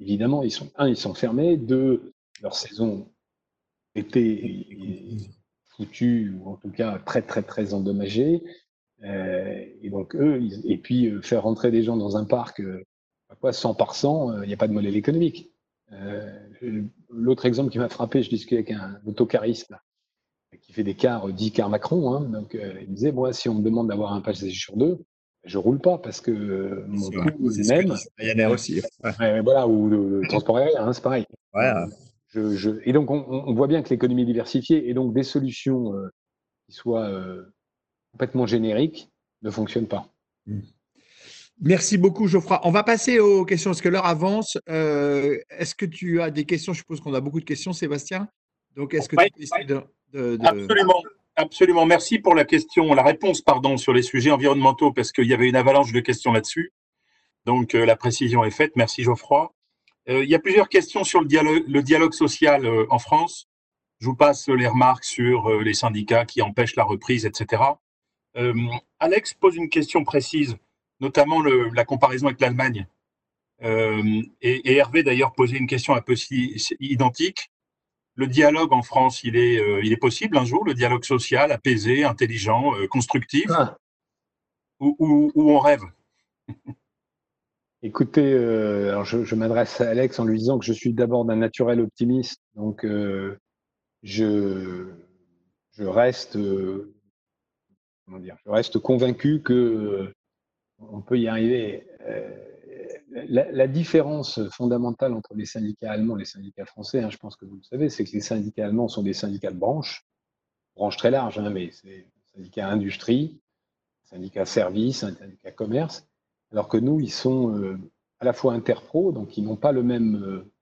évidemment, ils sont un, ils sont fermés. Deux, leur saison été foutu, ou en tout cas très très très endommagé. Euh, et donc eux, et puis euh, faire rentrer des gens dans un parc, euh, Quoi, 100 par 100, il n'y a pas de modèle économique. L'autre exemple qui m'a frappé, je discutais avec un autocariste qui fait des cars 10 cars Macron. Hein, donc, il me disait, moi, si on me demande d'avoir un passager sur deux, je roule pas parce que mon coût même. Ryanair aussi. voilà, ou le, transport aérien, hein, c'est pareil. Je, et donc, on, voit bien que l'économie diversifiée et donc des solutions euh, qui soient euh, complètement génériques ne fonctionnent pas. Mmh. Merci beaucoup, Geoffroy. On va passer aux questions parce que l'heure avance? Euh, est-ce que tu as des questions? Je suppose qu'on a beaucoup de questions, Sébastien. Donc, est-ce que tu peux essayer de, de, Absolument. Absolument. Merci pour la question, la réponse, pardon, sur les sujets environnementaux, parce qu'il y avait une avalanche de questions là-dessus. Donc, euh, la précision est faite. Merci, Geoffroy. Euh, il y a plusieurs questions sur le dialogue, le dialogue social euh, en France. Je vous passe les remarques sur les syndicats qui empêchent la reprise, etc. Alex pose une question précise, notamment la comparaison avec l'Allemagne. et, et, Hervé, d'ailleurs, posait une question un peu si, identique le dialogue en France, il est, euh, il est possible un jour, le dialogue social, apaisé, intelligent, euh, constructif, ah. ou, on rêve? Écoutez, euh, alors je, m'adresse à Alex en lui disant que je suis d'abord d'un naturel optimiste, donc je, je reste, comment dire, je reste convaincu que on peut y arriver. La, différence fondamentale entre les syndicats allemands et les syndicats français, hein, je pense que vous le savez, c'est que les syndicats allemands sont des syndicats de branche, branche très large, hein, mais c'est syndicats industrie, syndicats services, syndicats commerce, alors que nous, ils sont euh, à la fois interpro, donc ils n'ont pas le même euh,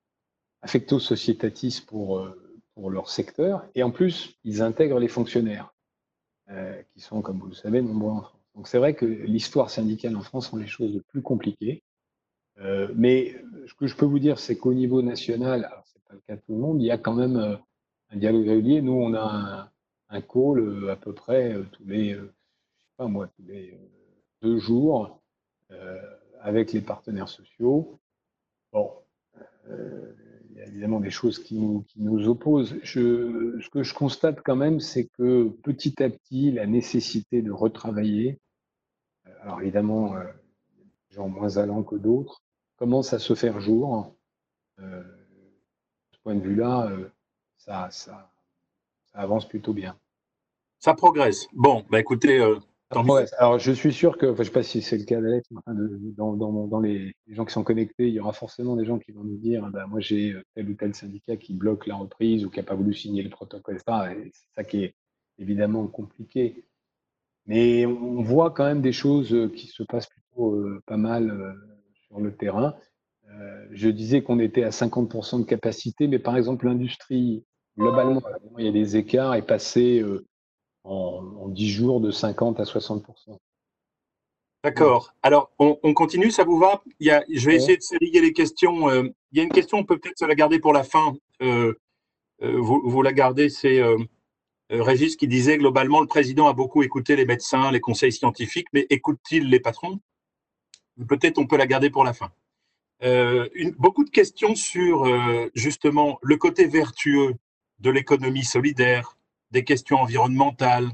affecto societatis pour, euh, pour leur secteur, et en plus, ils intègrent les fonctionnaires, qui sont, comme vous le savez, nombreux en France. Donc c'est vrai que l'histoire syndicale en France rend les choses de plus compliquées. Mais ce que je peux vous dire, c'est qu'au niveau national, alors c'est pas le cas de tout le monde, il y a quand même un dialogue régulier. Nous, on a un, call à peu près tous les, je sais pas moi, tous les deux jours avec les partenaires sociaux. Bon, il y a évidemment des choses qui nous, opposent. Ce que je constate quand même, c'est que petit à petit, la nécessité de retravailler, alors évidemment, des gens moins allants que d'autres, commence à se faire jour. Euh, de ce point de vue-là, euh, ça, ça, avance plutôt bien. Ça progresse. Bon, bah écoutez. Euh, Alors, je suis sûr que, je ne sais pas si c'est le cas d'Alex, dans, dans, dans les, gens qui sont connectés, il y aura forcément des gens qui vont nous dire bah, moi, j'ai tel ou tel syndicat qui bloque la reprise ou qui n'a pas voulu signer le protocole, C'est ça qui est évidemment compliqué. Mais on voit quand même des choses qui se passent plutôt pas mal sur le terrain. Euh, je disais qu'on était à 50% de capacité, mais par exemple, l'industrie, globalement, il y a des écarts, est passé euh, en, 10 jours de 50 à 60%. D'accord. Alors, on, continue, ça vous va? Il y a, Je vais essayer de sériguer les questions. Euh, il y a une question, on peut peut-être se la garder pour la fin. vous, vous, la gardez, c'est Régis qui disait globalement, le président a beaucoup écouté les médecins, les conseils scientifiques, mais écoute-t-il les patrons? Peut-être on peut la garder pour la fin. Euh, beaucoup de questions sur euh, justement le côté vertueux de l'économie solidaire, des questions environnementales.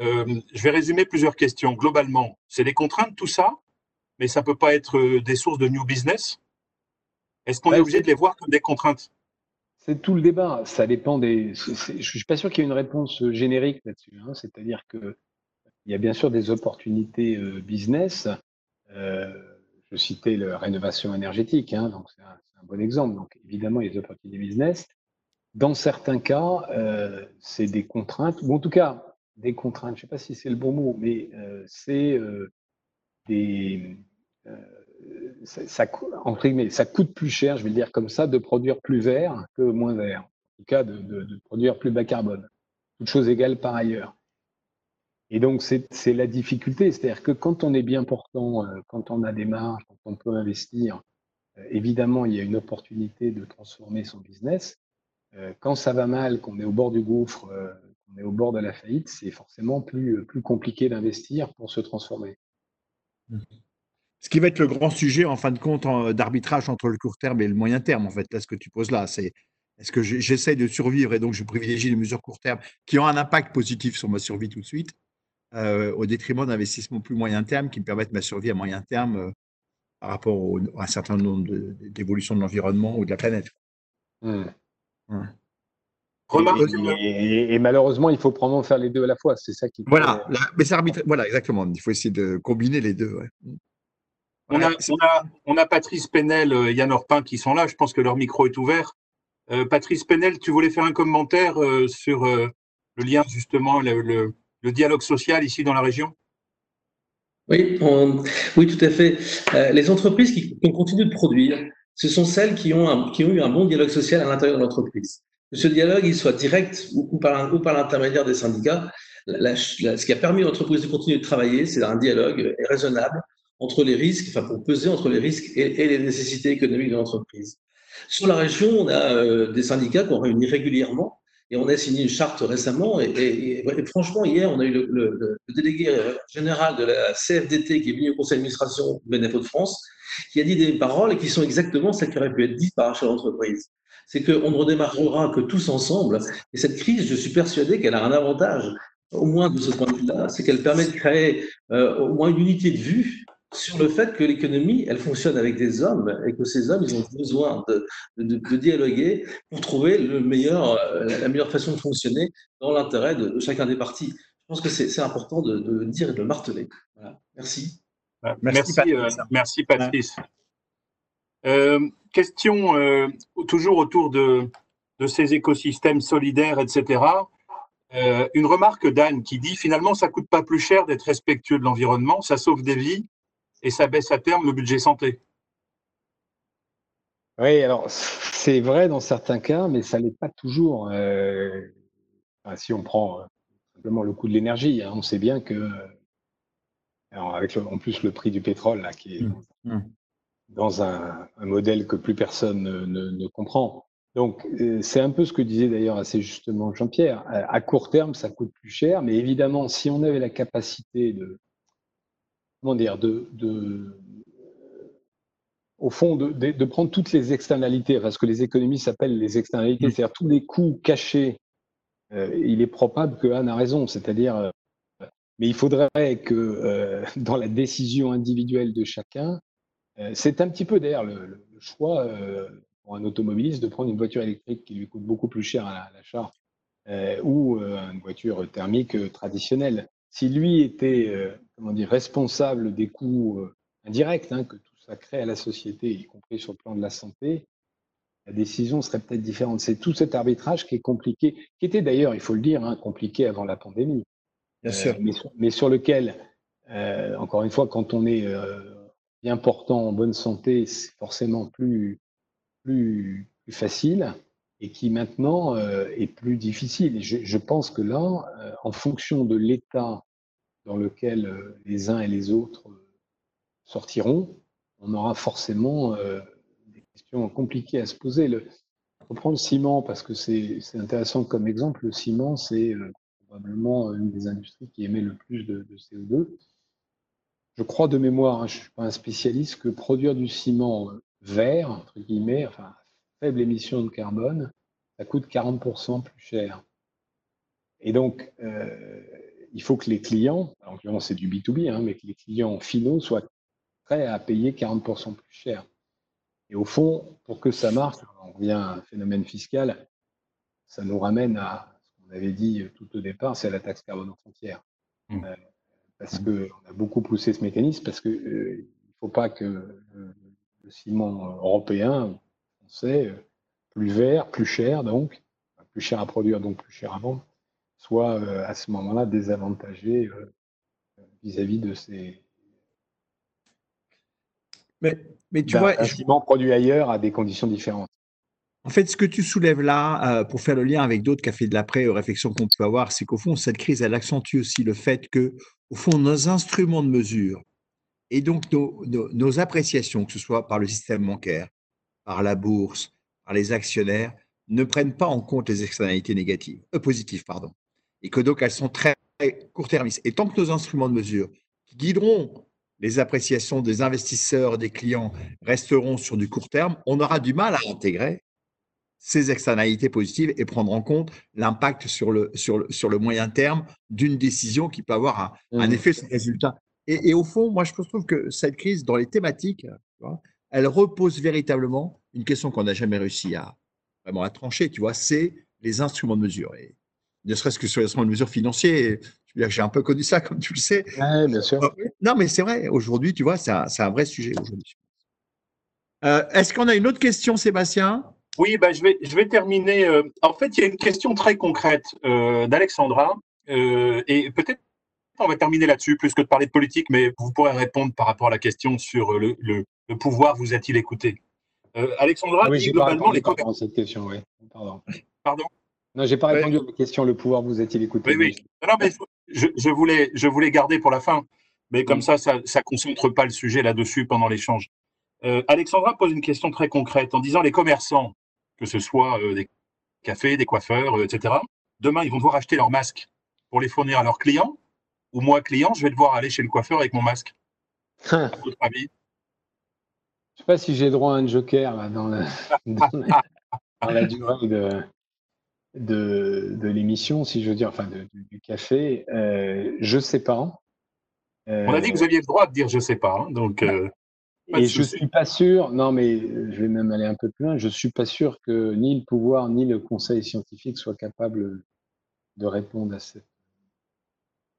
Euh, je vais résumer plusieurs questions. Globalement, c'est des contraintes, tout ça, mais ça ne peut pas être des sources de new business. Est-ce qu'on est obligé de les voir comme des contraintes? C'est tout le débat. Ça dépend des. je ne suis pas sûr qu'il y ait une réponse générique là-dessus. Hein. C'est-à-dire qu'il y a bien sûr des opportunités business euh, je citais la rénovation énergétique, hein, donc c'est un, bon exemple. Donc évidemment, il y a des opportunités business. Dans certains cas, euh, c'est des contraintes, ou en tout cas des contraintes, je ne sais pas si c'est le bon mot, mais euh, c'est des. Ça, ça, ça coûte plus cher, je vais le dire comme ça, de produire plus vert que moins vert. En tout cas, de, de produire plus bas carbone. Toutes choses égales par ailleurs. Et donc, c'est la difficulté. C'est-à-dire que quand on est bien portant, euh, quand on a des marges, quand on peut investir, euh, évidemment, il y a une opportunité de transformer son business. Euh, quand ça va mal, qu'on est au bord du gouffre, qu'on est au bord de la faillite, c'est forcément plus, plus compliqué d'investir pour se transformer. Ce qui va être le grand sujet, en fin de compte, d'arbitrage entre le court terme et le moyen terme, en fait, là, ce que tu poses là, c'est est-ce que j'essaie de survivre et donc je privilégie les mesures court terme qui ont un impact positif sur ma survie tout de suite euh, au détriment d'investissements plus moyen terme qui me permettent ma survie à moyen terme par rapport à un certain nombre d'évolutions de, l'environnement ou de la planète. Hmm. Et, malheureusement, il faut probablement faire les deux à la fois. C'est ça qui. Voilà, mais c'est Voilà, exactement. Il faut essayer de combiner les deux. On, a, on, a, Patrice Penel, euh, Yann Orpin qui sont là. Je pense que leur micro est ouvert. Euh, Patrice Penel, tu voulais faire un commentaire euh, sur le lien, justement, le, dialogue social ici dans la région? Oui, oui, tout à fait. les entreprises qui, ont continué de produire, ce sont celles qui ont, qui ont eu un bon dialogue social à l'intérieur de l'entreprise que ce dialogue il soit direct ou, par, ou par l'intermédiaire des syndicats, ce qui a permis à l'entreprise de continuer de travailler, c'est un dialogue raisonnable entre les risques, enfin pour peser entre les risques et, les nécessités économiques de l'entreprise. Sur la région, on a euh, des syndicats qu'on réunit régulièrement et on a signé une charte récemment. Et, franchement, hier, on a eu le, délégué général de la CFDT qui est venu au conseil d'administration de de France, qui a dit des paroles qui sont exactement celles qui auraient pu être dites par un chef d'entreprise c'est qu'on ne redémarrera que tous ensemble. Et cette crise, je suis persuadé qu'elle a un avantage, au moins de ce point de vue-là, c'est qu'elle permet de créer euh, au moins une unité de vue sur le fait que l'économie, elle fonctionne avec des hommes et que ces hommes, ils ont besoin de, dialoguer pour trouver le meilleur, euh, la meilleure façon de fonctionner dans l'intérêt de, chacun des partis. Je pense que c'est important de, le dire et de le marteler. Merci. Merci, merci Patrice. Euh, question euh, toujours autour de, ces écosystèmes solidaires, etc. Euh, une remarque d'Anne qui dit finalement ça coûte pas plus cher d'être respectueux de l'environnement, ça sauve des vies et ça baisse à terme le budget santé. Oui, alors c'est vrai dans certains cas, mais ça l'est pas toujours. si on prend simplement le coût de l'énergie, hein, on sait bien que avec en plus le prix du pétrole là, qui est mmh. Mmh dans un, modèle que plus personne ne, comprend. Donc, euh, c'est un peu ce que disait d'ailleurs assez justement Jean-Pierre. À court terme, ça coûte plus cher, mais évidemment, si on avait la capacité de, comment dire, de, au fond, de, prendre toutes les externalités, parce que les économies s'appellent les externalités, c'est-à-dire tous les coûts cachés, euh, il est probable que Anne a raison, c'est-à-dire, euh, mais il faudrait que dans la décision individuelle de chacun, euh, c'est un petit peu d'ailleurs le, choix euh, pour un automobiliste de prendre une voiture électrique qui lui coûte beaucoup plus cher à l'achat euh, ou une voiture thermique traditionnelle. Si lui était comment dire, responsable des coûts indirects hein, que tout ça crée à la société, y compris sur le plan de la santé, la décision serait peut-être différente. C'est tout cet arbitrage qui est compliqué, qui était d'ailleurs, il faut le dire, hein, compliqué avant la pandémie. Bien sûr. Mais, sur lequel, encore une fois, quand on est bien portant en bonne santé, c'est forcément plus, plus, plus, facile et qui maintenant euh, est plus difficile. je, je, pense que là, euh, en fonction de l'état dans lequel euh, les uns et les autres sortiront, on aura forcément des questions compliquées à se poser. Le, prendre le ciment parce que c'est intéressant comme exemple. Le ciment, c'est probablement une des industries qui émet le plus de, de CO2 je crois de mémoire, hein, je ne suis pas un spécialiste, que produire du ciment euh, vert, entre guillemets, enfin, faible émission de carbone, ça coûte 40% plus cher. Et donc, euh, il faut que les clients, en l'occurrence c'est du B2B, hein, mais que les clients finaux soient prêts à payer 40% plus cher. Et au fond, pour que ça marche, on revient à un phénomène fiscal, ça nous ramène à ce qu'on avait dit tout au départ, c'est la taxe carbone aux frontières. Mmh. Euh, parce qu'on a beaucoup poussé ce mécanisme, parce qu'il euh, ne faut pas que le, ciment européen, français, euh, plus vert, plus cher donc, plus cher à produire donc plus cher à vendre, soit euh, à ce moment-là désavantagé vis-à-vis de ces. Mais, mais tu vois. Produit ailleurs à des conditions différentes. En fait, ce que tu soulèves là, pour faire le lien avec d'autres cafés de l'après, aux réflexions qu'on peut avoir, c'est qu'au fond, cette crise, elle accentue aussi le fait que au fond, nos instruments de mesure et donc nos, appréciations, que ce soit par le système bancaire, par la bourse, par les actionnaires, ne prennent pas en compte les externalités négatives, euh, positives, pardon, et que donc elles sont très court-termistes. Et tant que nos instruments de mesure qui guideront les appréciations des investisseurs, des clients, resteront sur du court terme, on aura du mal à intégrer ces externalités positives et prendre en compte l'impact sur le, sur, le, sur le moyen terme d'une décision qui peut avoir un, mmh. effet sur le résultat. Et, au fond, moi, je trouve que cette crise, dans les thématiques, elle repose véritablement une question qu'on n'a jamais réussi à vraiment à trancher, tu vois, c'est les instruments de mesure. Et ne serait-ce que sur les instruments de mesure financiers, j'ai un peu connu ça, comme tu le sais. Oui, bien sûr. Euh, non, mais c'est vrai, aujourd'hui, tu vois, c'est un, vrai sujet aujourd'hui. Euh, est-ce qu'on a une autre question, Sébastien? Oui, bah, je, vais, je vais terminer. Euh, en fait, il y a une question très concrète d'Alexandra. et peut-être on va terminer là-dessus, plus que de parler de politique, mais vous pourrez répondre par rapport à la question sur le, pouvoir vous a-t-il écouté? Alexandra oui, dit globalement les cette question, oui. Pardon. Pardon? Non, j'ai pas répondu à la question le pouvoir vous a-t-il écouté? Oui, oui. Non, mais je, voulais, je voulais garder pour la fin, mais comme ça, ça ne concentre pas le sujet là-dessus pendant l'échange. Euh, Alexandra pose une question très concrète en disant les commerçants, que ce soit euh, des cafés, des coiffeurs, euh, etc., demain, ils vont devoir acheter leurs masques pour les fournir à leurs clients, ou moi, client, je vais devoir aller chez le coiffeur avec mon masque. à votre avis? Je ne sais pas si j'ai droit à un joker dans, la, la durée de, de, l'émission, si je veux dire, enfin du café. Euh, je sais pas. On a dit que vous aviez le droit de dire je sais pas. Hein, donc, euh, et je suis pas sûr. Non, mais je vais même aller un peu plus loin. Je suis pas sûr que ni le pouvoir ni le conseil scientifique soient capables de répondre à cette.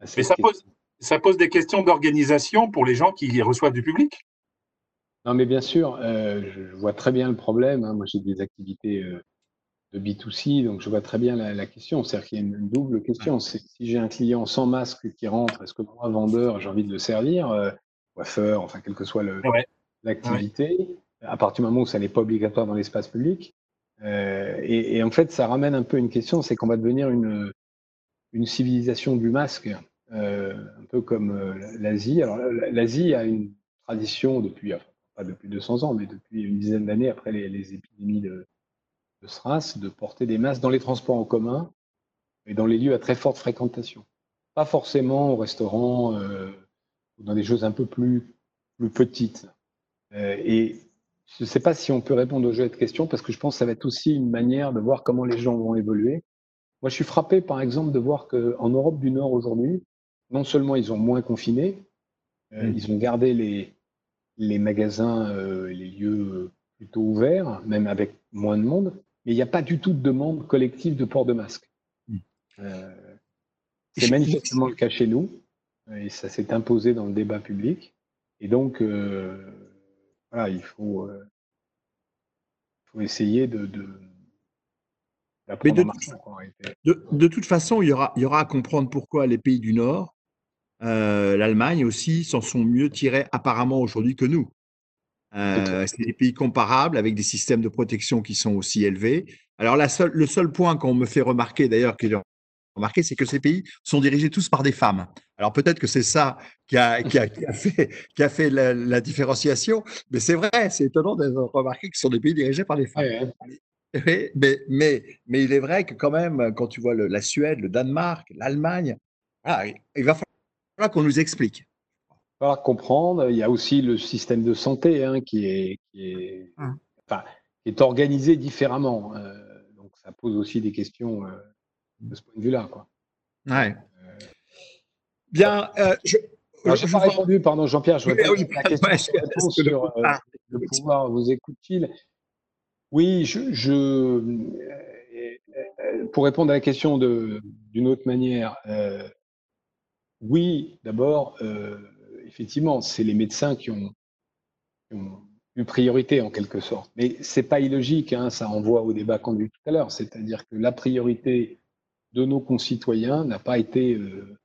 mais ça pose, ça pose des questions d'organisation pour les gens qui reçoivent du public? Non, mais bien sûr, euh, je vois très bien le problème. Hein. Moi, j'ai des activités de B2C, donc je vois très bien la, question. C'est-à-dire qu'il y a une, double question. C'est si j'ai un client sans masque qui rentre, est-ce que moi, vendeur, j'ai envie de le servir, euh, coiffeur, enfin, quelle que soit l'activité, à partir du moment où ça n'est pas obligatoire dans l'espace public. Euh, et, en fait, ça ramène un peu une question, c'est qu'on va devenir une, une civilisation du masque, euh, un peu comme l'Asie. Alors, l'Asie a une tradition depuis, pas depuis 200 ans, mais depuis une dizaine d'années après les, les épidémies de, de SRAS de porter des masques dans les transports en commun et dans les lieux à très forte fréquentation. Pas forcément au restaurant euh, ou dans des choses un peu plus, plus petites. Euh, et je ne sais pas si on peut répondre au jeu de questions parce que je pense que ça va être aussi une manière de voir comment les gens vont évoluer. Moi, je suis frappé, par exemple, de voir qu'en Europe du Nord aujourd'hui, non seulement ils ont moins confiné, euh, mmh. ils ont gardé les, les magasins, les lieux plutôt ouverts, même avec moins de monde, mais il n'y a pas du tout de demande collective de port de masque. Hmm. Euh, c'est manifestement le cas chez nous, et ça s'est imposé dans le débat public. Et donc, euh, voilà, il faut, euh, faut essayer de, de mais de, de, de, toute façon, il y, aura, il y aura à comprendre pourquoi les pays du Nord, l'Allemagne aussi, s'en sont mieux tirés apparemment aujourd'hui que nous. Euh, c'est des pays comparables avec des systèmes de protection qui sont aussi élevés. Alors, la seule, le seul point qu'on me fait remarquer, d'ailleurs, que remarqué, c'est que ces pays sont dirigés tous par des femmes. Alors peut-être que c'est ça qui a, qui a, fait, qui a fait la, différenciation, mais c'est vrai, c'est étonnant de remarquer que ce sont des pays dirigés par des femmes. Mais, mais, mais, il est vrai que quand même, quand tu vois la Suède, le Danemark, l'Allemagne, il va falloir qu'on nous explique falloir comprendre. Il y a aussi le système de santé hein, qui, est, qui, est, hum. enfin, est, organisé différemment. Euh, donc, ça pose aussi des questions euh, de ce point de vue-là. Quoi. Ouais. Euh, Bien. je n'ai pas répondu, pardon, Jean-Pierre, je réponds oui, la question sur le pouvoir vous écoute-t-il? Oui, je, je, pour répondre à la question d'une autre manière, oui, d'abord, effectivement, c'est les médecins qui ont, eu priorité en quelque sorte. Mais ce n'est pas illogique, hein, ça renvoie au débat qu'on a eu tout à l'heure, c'est-à-dire que la priorité de nos concitoyens n'a pas été euh,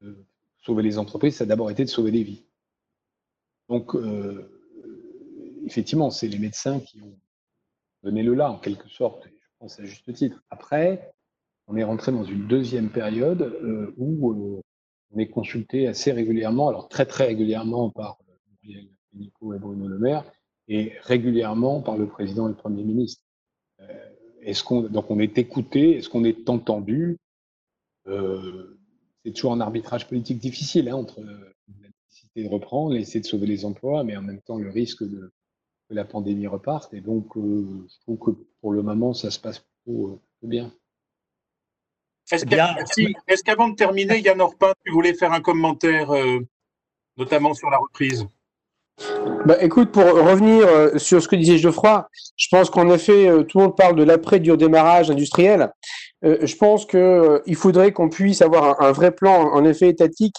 de sauver les entreprises, ça a d'abord été de sauver des vies. Donc, euh, effectivement, c'est les médecins qui ont donné le là, en quelque sorte, je pense à juste titre. Après, on est rentré dans une deuxième période euh, où on est consulté assez régulièrement, alors très très régulièrement par Gabriel Pénicaud et Bruno Le Maire, et régulièrement par le président et le Premier ministre. Euh, est-ce qu'on, donc on est écouté, est-ce qu'on est entendu? Euh, C'est toujours un arbitrage politique difficile hein, entre la nécessité de reprendre, l'essayer de sauver les emplois, mais en même temps le risque de, que la pandémie reparte. Et donc, euh, je trouve que pour le moment, ça se passe plutôt bien. Est-ce qu'avant de terminer, Yann Orpin, tu voulais faire un commentaire euh, notamment sur la reprise? Bah, écoute, pour revenir euh, sur ce que disait Geoffroy, je pense qu'en effet, euh, tout le monde parle de l'après du redémarrage industriel. Euh, je pense qu'il faudrait qu'on puisse avoir un, vrai plan, en effet, étatique,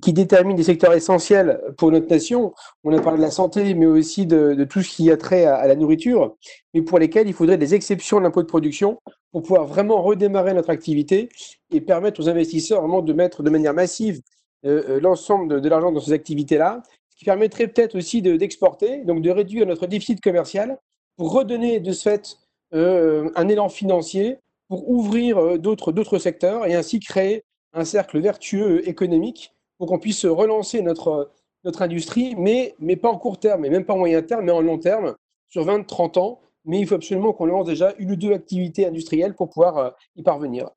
qui détermine des secteurs essentiels pour notre nation. On a parlé de la santé, mais aussi de, tout ce qui a trait à, la nourriture, mais pour lesquels il faudrait des exceptions de l'impôt de production pour pouvoir vraiment redémarrer notre activité et permettre aux investisseurs vraiment de mettre de manière massive l'ensemble de l'argent dans ces activités-là qui permettrait peut-être aussi d'exporter, donc de réduire notre déficit commercial pour redonner de ce fait euh, un élan financier pour ouvrir euh, d'autres secteurs et ainsi créer un cercle vertueux économique pour qu'on puisse relancer notre, notre industrie, mais, mais pas en court terme, et même pas en moyen terme, mais en long terme, sur 20-30 ans. Mais il faut absolument qu'on lance déjà une ou deux activités industrielles pour pouvoir euh, y parvenir.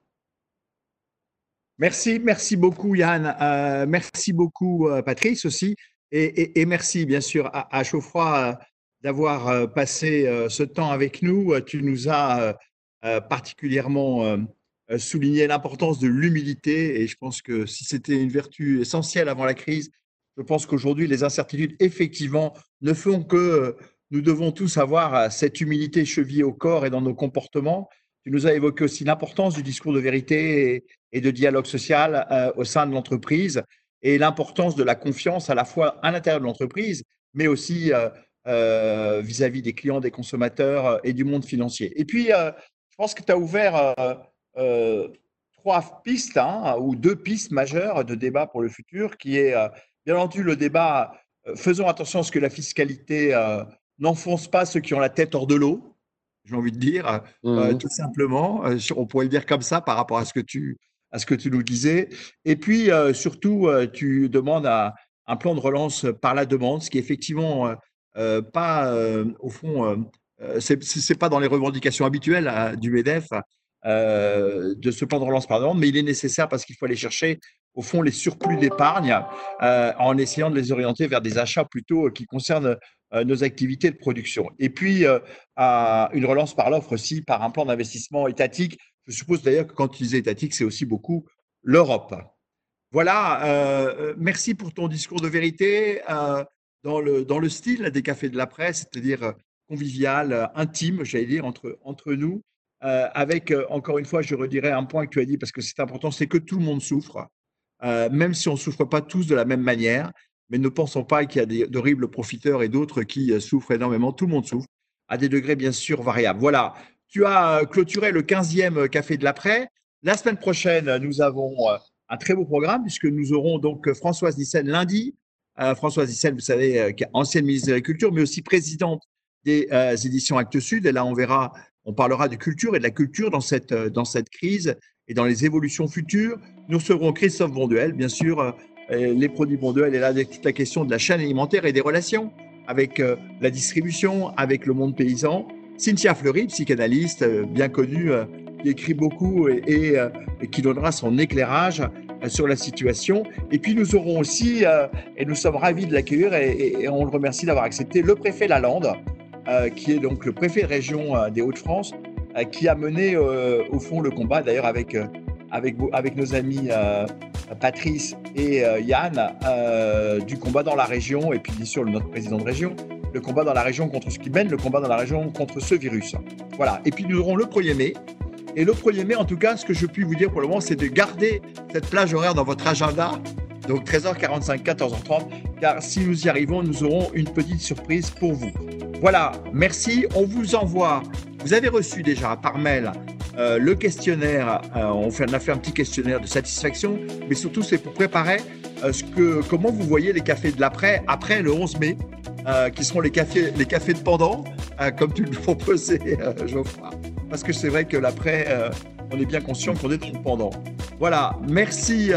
Merci, merci beaucoup Yann. merci beaucoup Patrice aussi. Et, merci bien sûr à, à euh, d'avoir euh, passé euh, ce temps avec nous. Tu nous as particulièrement souligné l'importance de l'humilité et je pense que si c'était une vertu essentielle avant la crise, je pense qu'aujourd'hui les incertitudes effectivement ne font que nous devons tous avoir cette humilité chevillée au corps et dans nos comportements. Tu nous as évoqué aussi l'importance du discours de vérité et, de dialogue social au sein de l'entreprise et l'importance de la confiance à la fois à l'intérieur de l'entreprise, mais aussi euh, euh, vis-à-vis des clients, des consommateurs euh, et du monde financier. Et puis, je pense que tu as ouvert trois pistes hein, ou deux pistes majeures de débat pour le futur, qui est bien entendu le débat faisons attention à ce que la fiscalité n'enfonce pas ceux qui ont la tête hors de l'eau, j'ai envie de dire, mmh tout simplement. on pourrait le dire comme ça par rapport à ce que tu à ce que tu nous disais. Et puis, euh, surtout, euh, tu demandes à, un plan de relance par la demande, ce qui est effectivement euh, pas, au fond, c'est pas dans les revendications habituelles hein, du MEDEF de ce plan de relance par la demande, mais il est nécessaire parce qu'il faut aller chercher, au fond, les surplus d'épargne en essayant de les orienter vers des achats plutôt qui concernent nos activités de production. Et puis, une relance par l'offre aussi, par un plan d'investissement étatique je suppose d'ailleurs que quand tu disais étatique, c'est aussi beaucoup l'Europe. Voilà, euh, euh, merci pour ton discours de vérité euh, dans, le, dans le style des cafés de la presse, c'est-à-dire convivial, intime, j'allais dire, entre, entre nous, avec, encore une fois, je redirai un point que tu as dit parce que c'est important, c'est que tout le monde souffre, même si on ne souffre pas tous de la même manière, mais ne pensons pas qu'il y a d'horribles profiteurs et d'autres qui souffrent énormément, tout le monde souffre, à des degrés bien sûr variables. Voilà, tu as euh, clôturé le 15e euh, Café de l'après. La semaine prochaine, nous avons euh, un très beau programme puisque nous aurons donc Françoise Nissen lundi. Françoise Nissen, vous savez, est ancienne ministre de l'Agriculture, mais aussi présidente des éditions Actes Sud. Et là, on verra, on parlera de culture et de la culture dans cette, dans cette crise et dans les évolutions futures. Nous recevrons Christophe Bonduel, bien sûr, les produits Bonduel et là, toute la question de la chaîne alimentaire et des relations avec la distribution, avec le monde paysan. Cynthia Fleury, psychanalyste euh, bien connue, euh, qui écrit beaucoup euh, et, qui donnera son éclairage sur la situation. Et puis nous aurons aussi, et nous sommes ravis de l'accueillir et, on le remercie d'avoir accepté, le préfet Lalande, qui est donc le préfet de région des Hauts-de-France, qui a mené au fond le combat, d'ailleurs avec, avec, nos amis Patrice et Yann, du combat dans la région, et puis bien sûr notre président de région, le combat dans la région contre ce qui mène le combat dans la région contre ce virus. Voilà. Et puis nous aurons le 1er mai. Et le 1er mai, en tout cas, ce que je puis vous dire pour le moment, c'est de garder cette plage horaire dans votre agenda. Donc 13h45, 14h30. Car si nous y arrivons, nous aurons une petite surprise pour vous. Voilà. Merci. On vous envoie. Vous avez reçu déjà par mail euh, le questionnaire. Euh, on, fait, a fait un petit questionnaire de satisfaction. Mais surtout, c'est pour préparer euh, ce que, comment vous voyez les cafés de l'après après le 11 mai. Qui seront les cafés, les cafés de pendant, comme tu le proposais, Geoffroy. Parce que c'est vrai que l'après, on est bien conscient qu'on est trop pendant. Voilà, merci,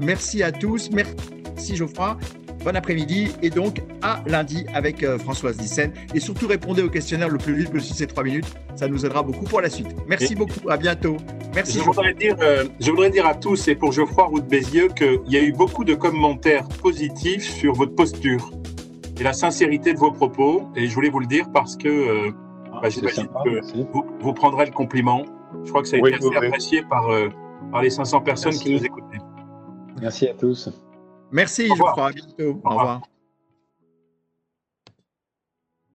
merci à tous. Merci Geoffroy. Bon après-midi et donc à lundi avec Françoise Dissen. Et surtout répondez au questionnaire le plus vite possible, ces trois minutes. Ça nous aidera beaucoup pour la suite. Merci beaucoup. À bientôt. Merci. Je voudrais, dire, je voudrais dire à tous et pour Geoffroy Roux Bézieux qu'il y a eu beaucoup de commentaires positifs sur votre posture et la sincérité de vos propos. Et je voulais vous le dire parce que euh, ah, bah, que vous, vous, prendrez le compliment. Je crois que ça a été assez apprécié par, euh, par les 500 personnes qui nous écoutaient. Merci à tous. Merci, Geoffroy. À bientôt. Au revoir.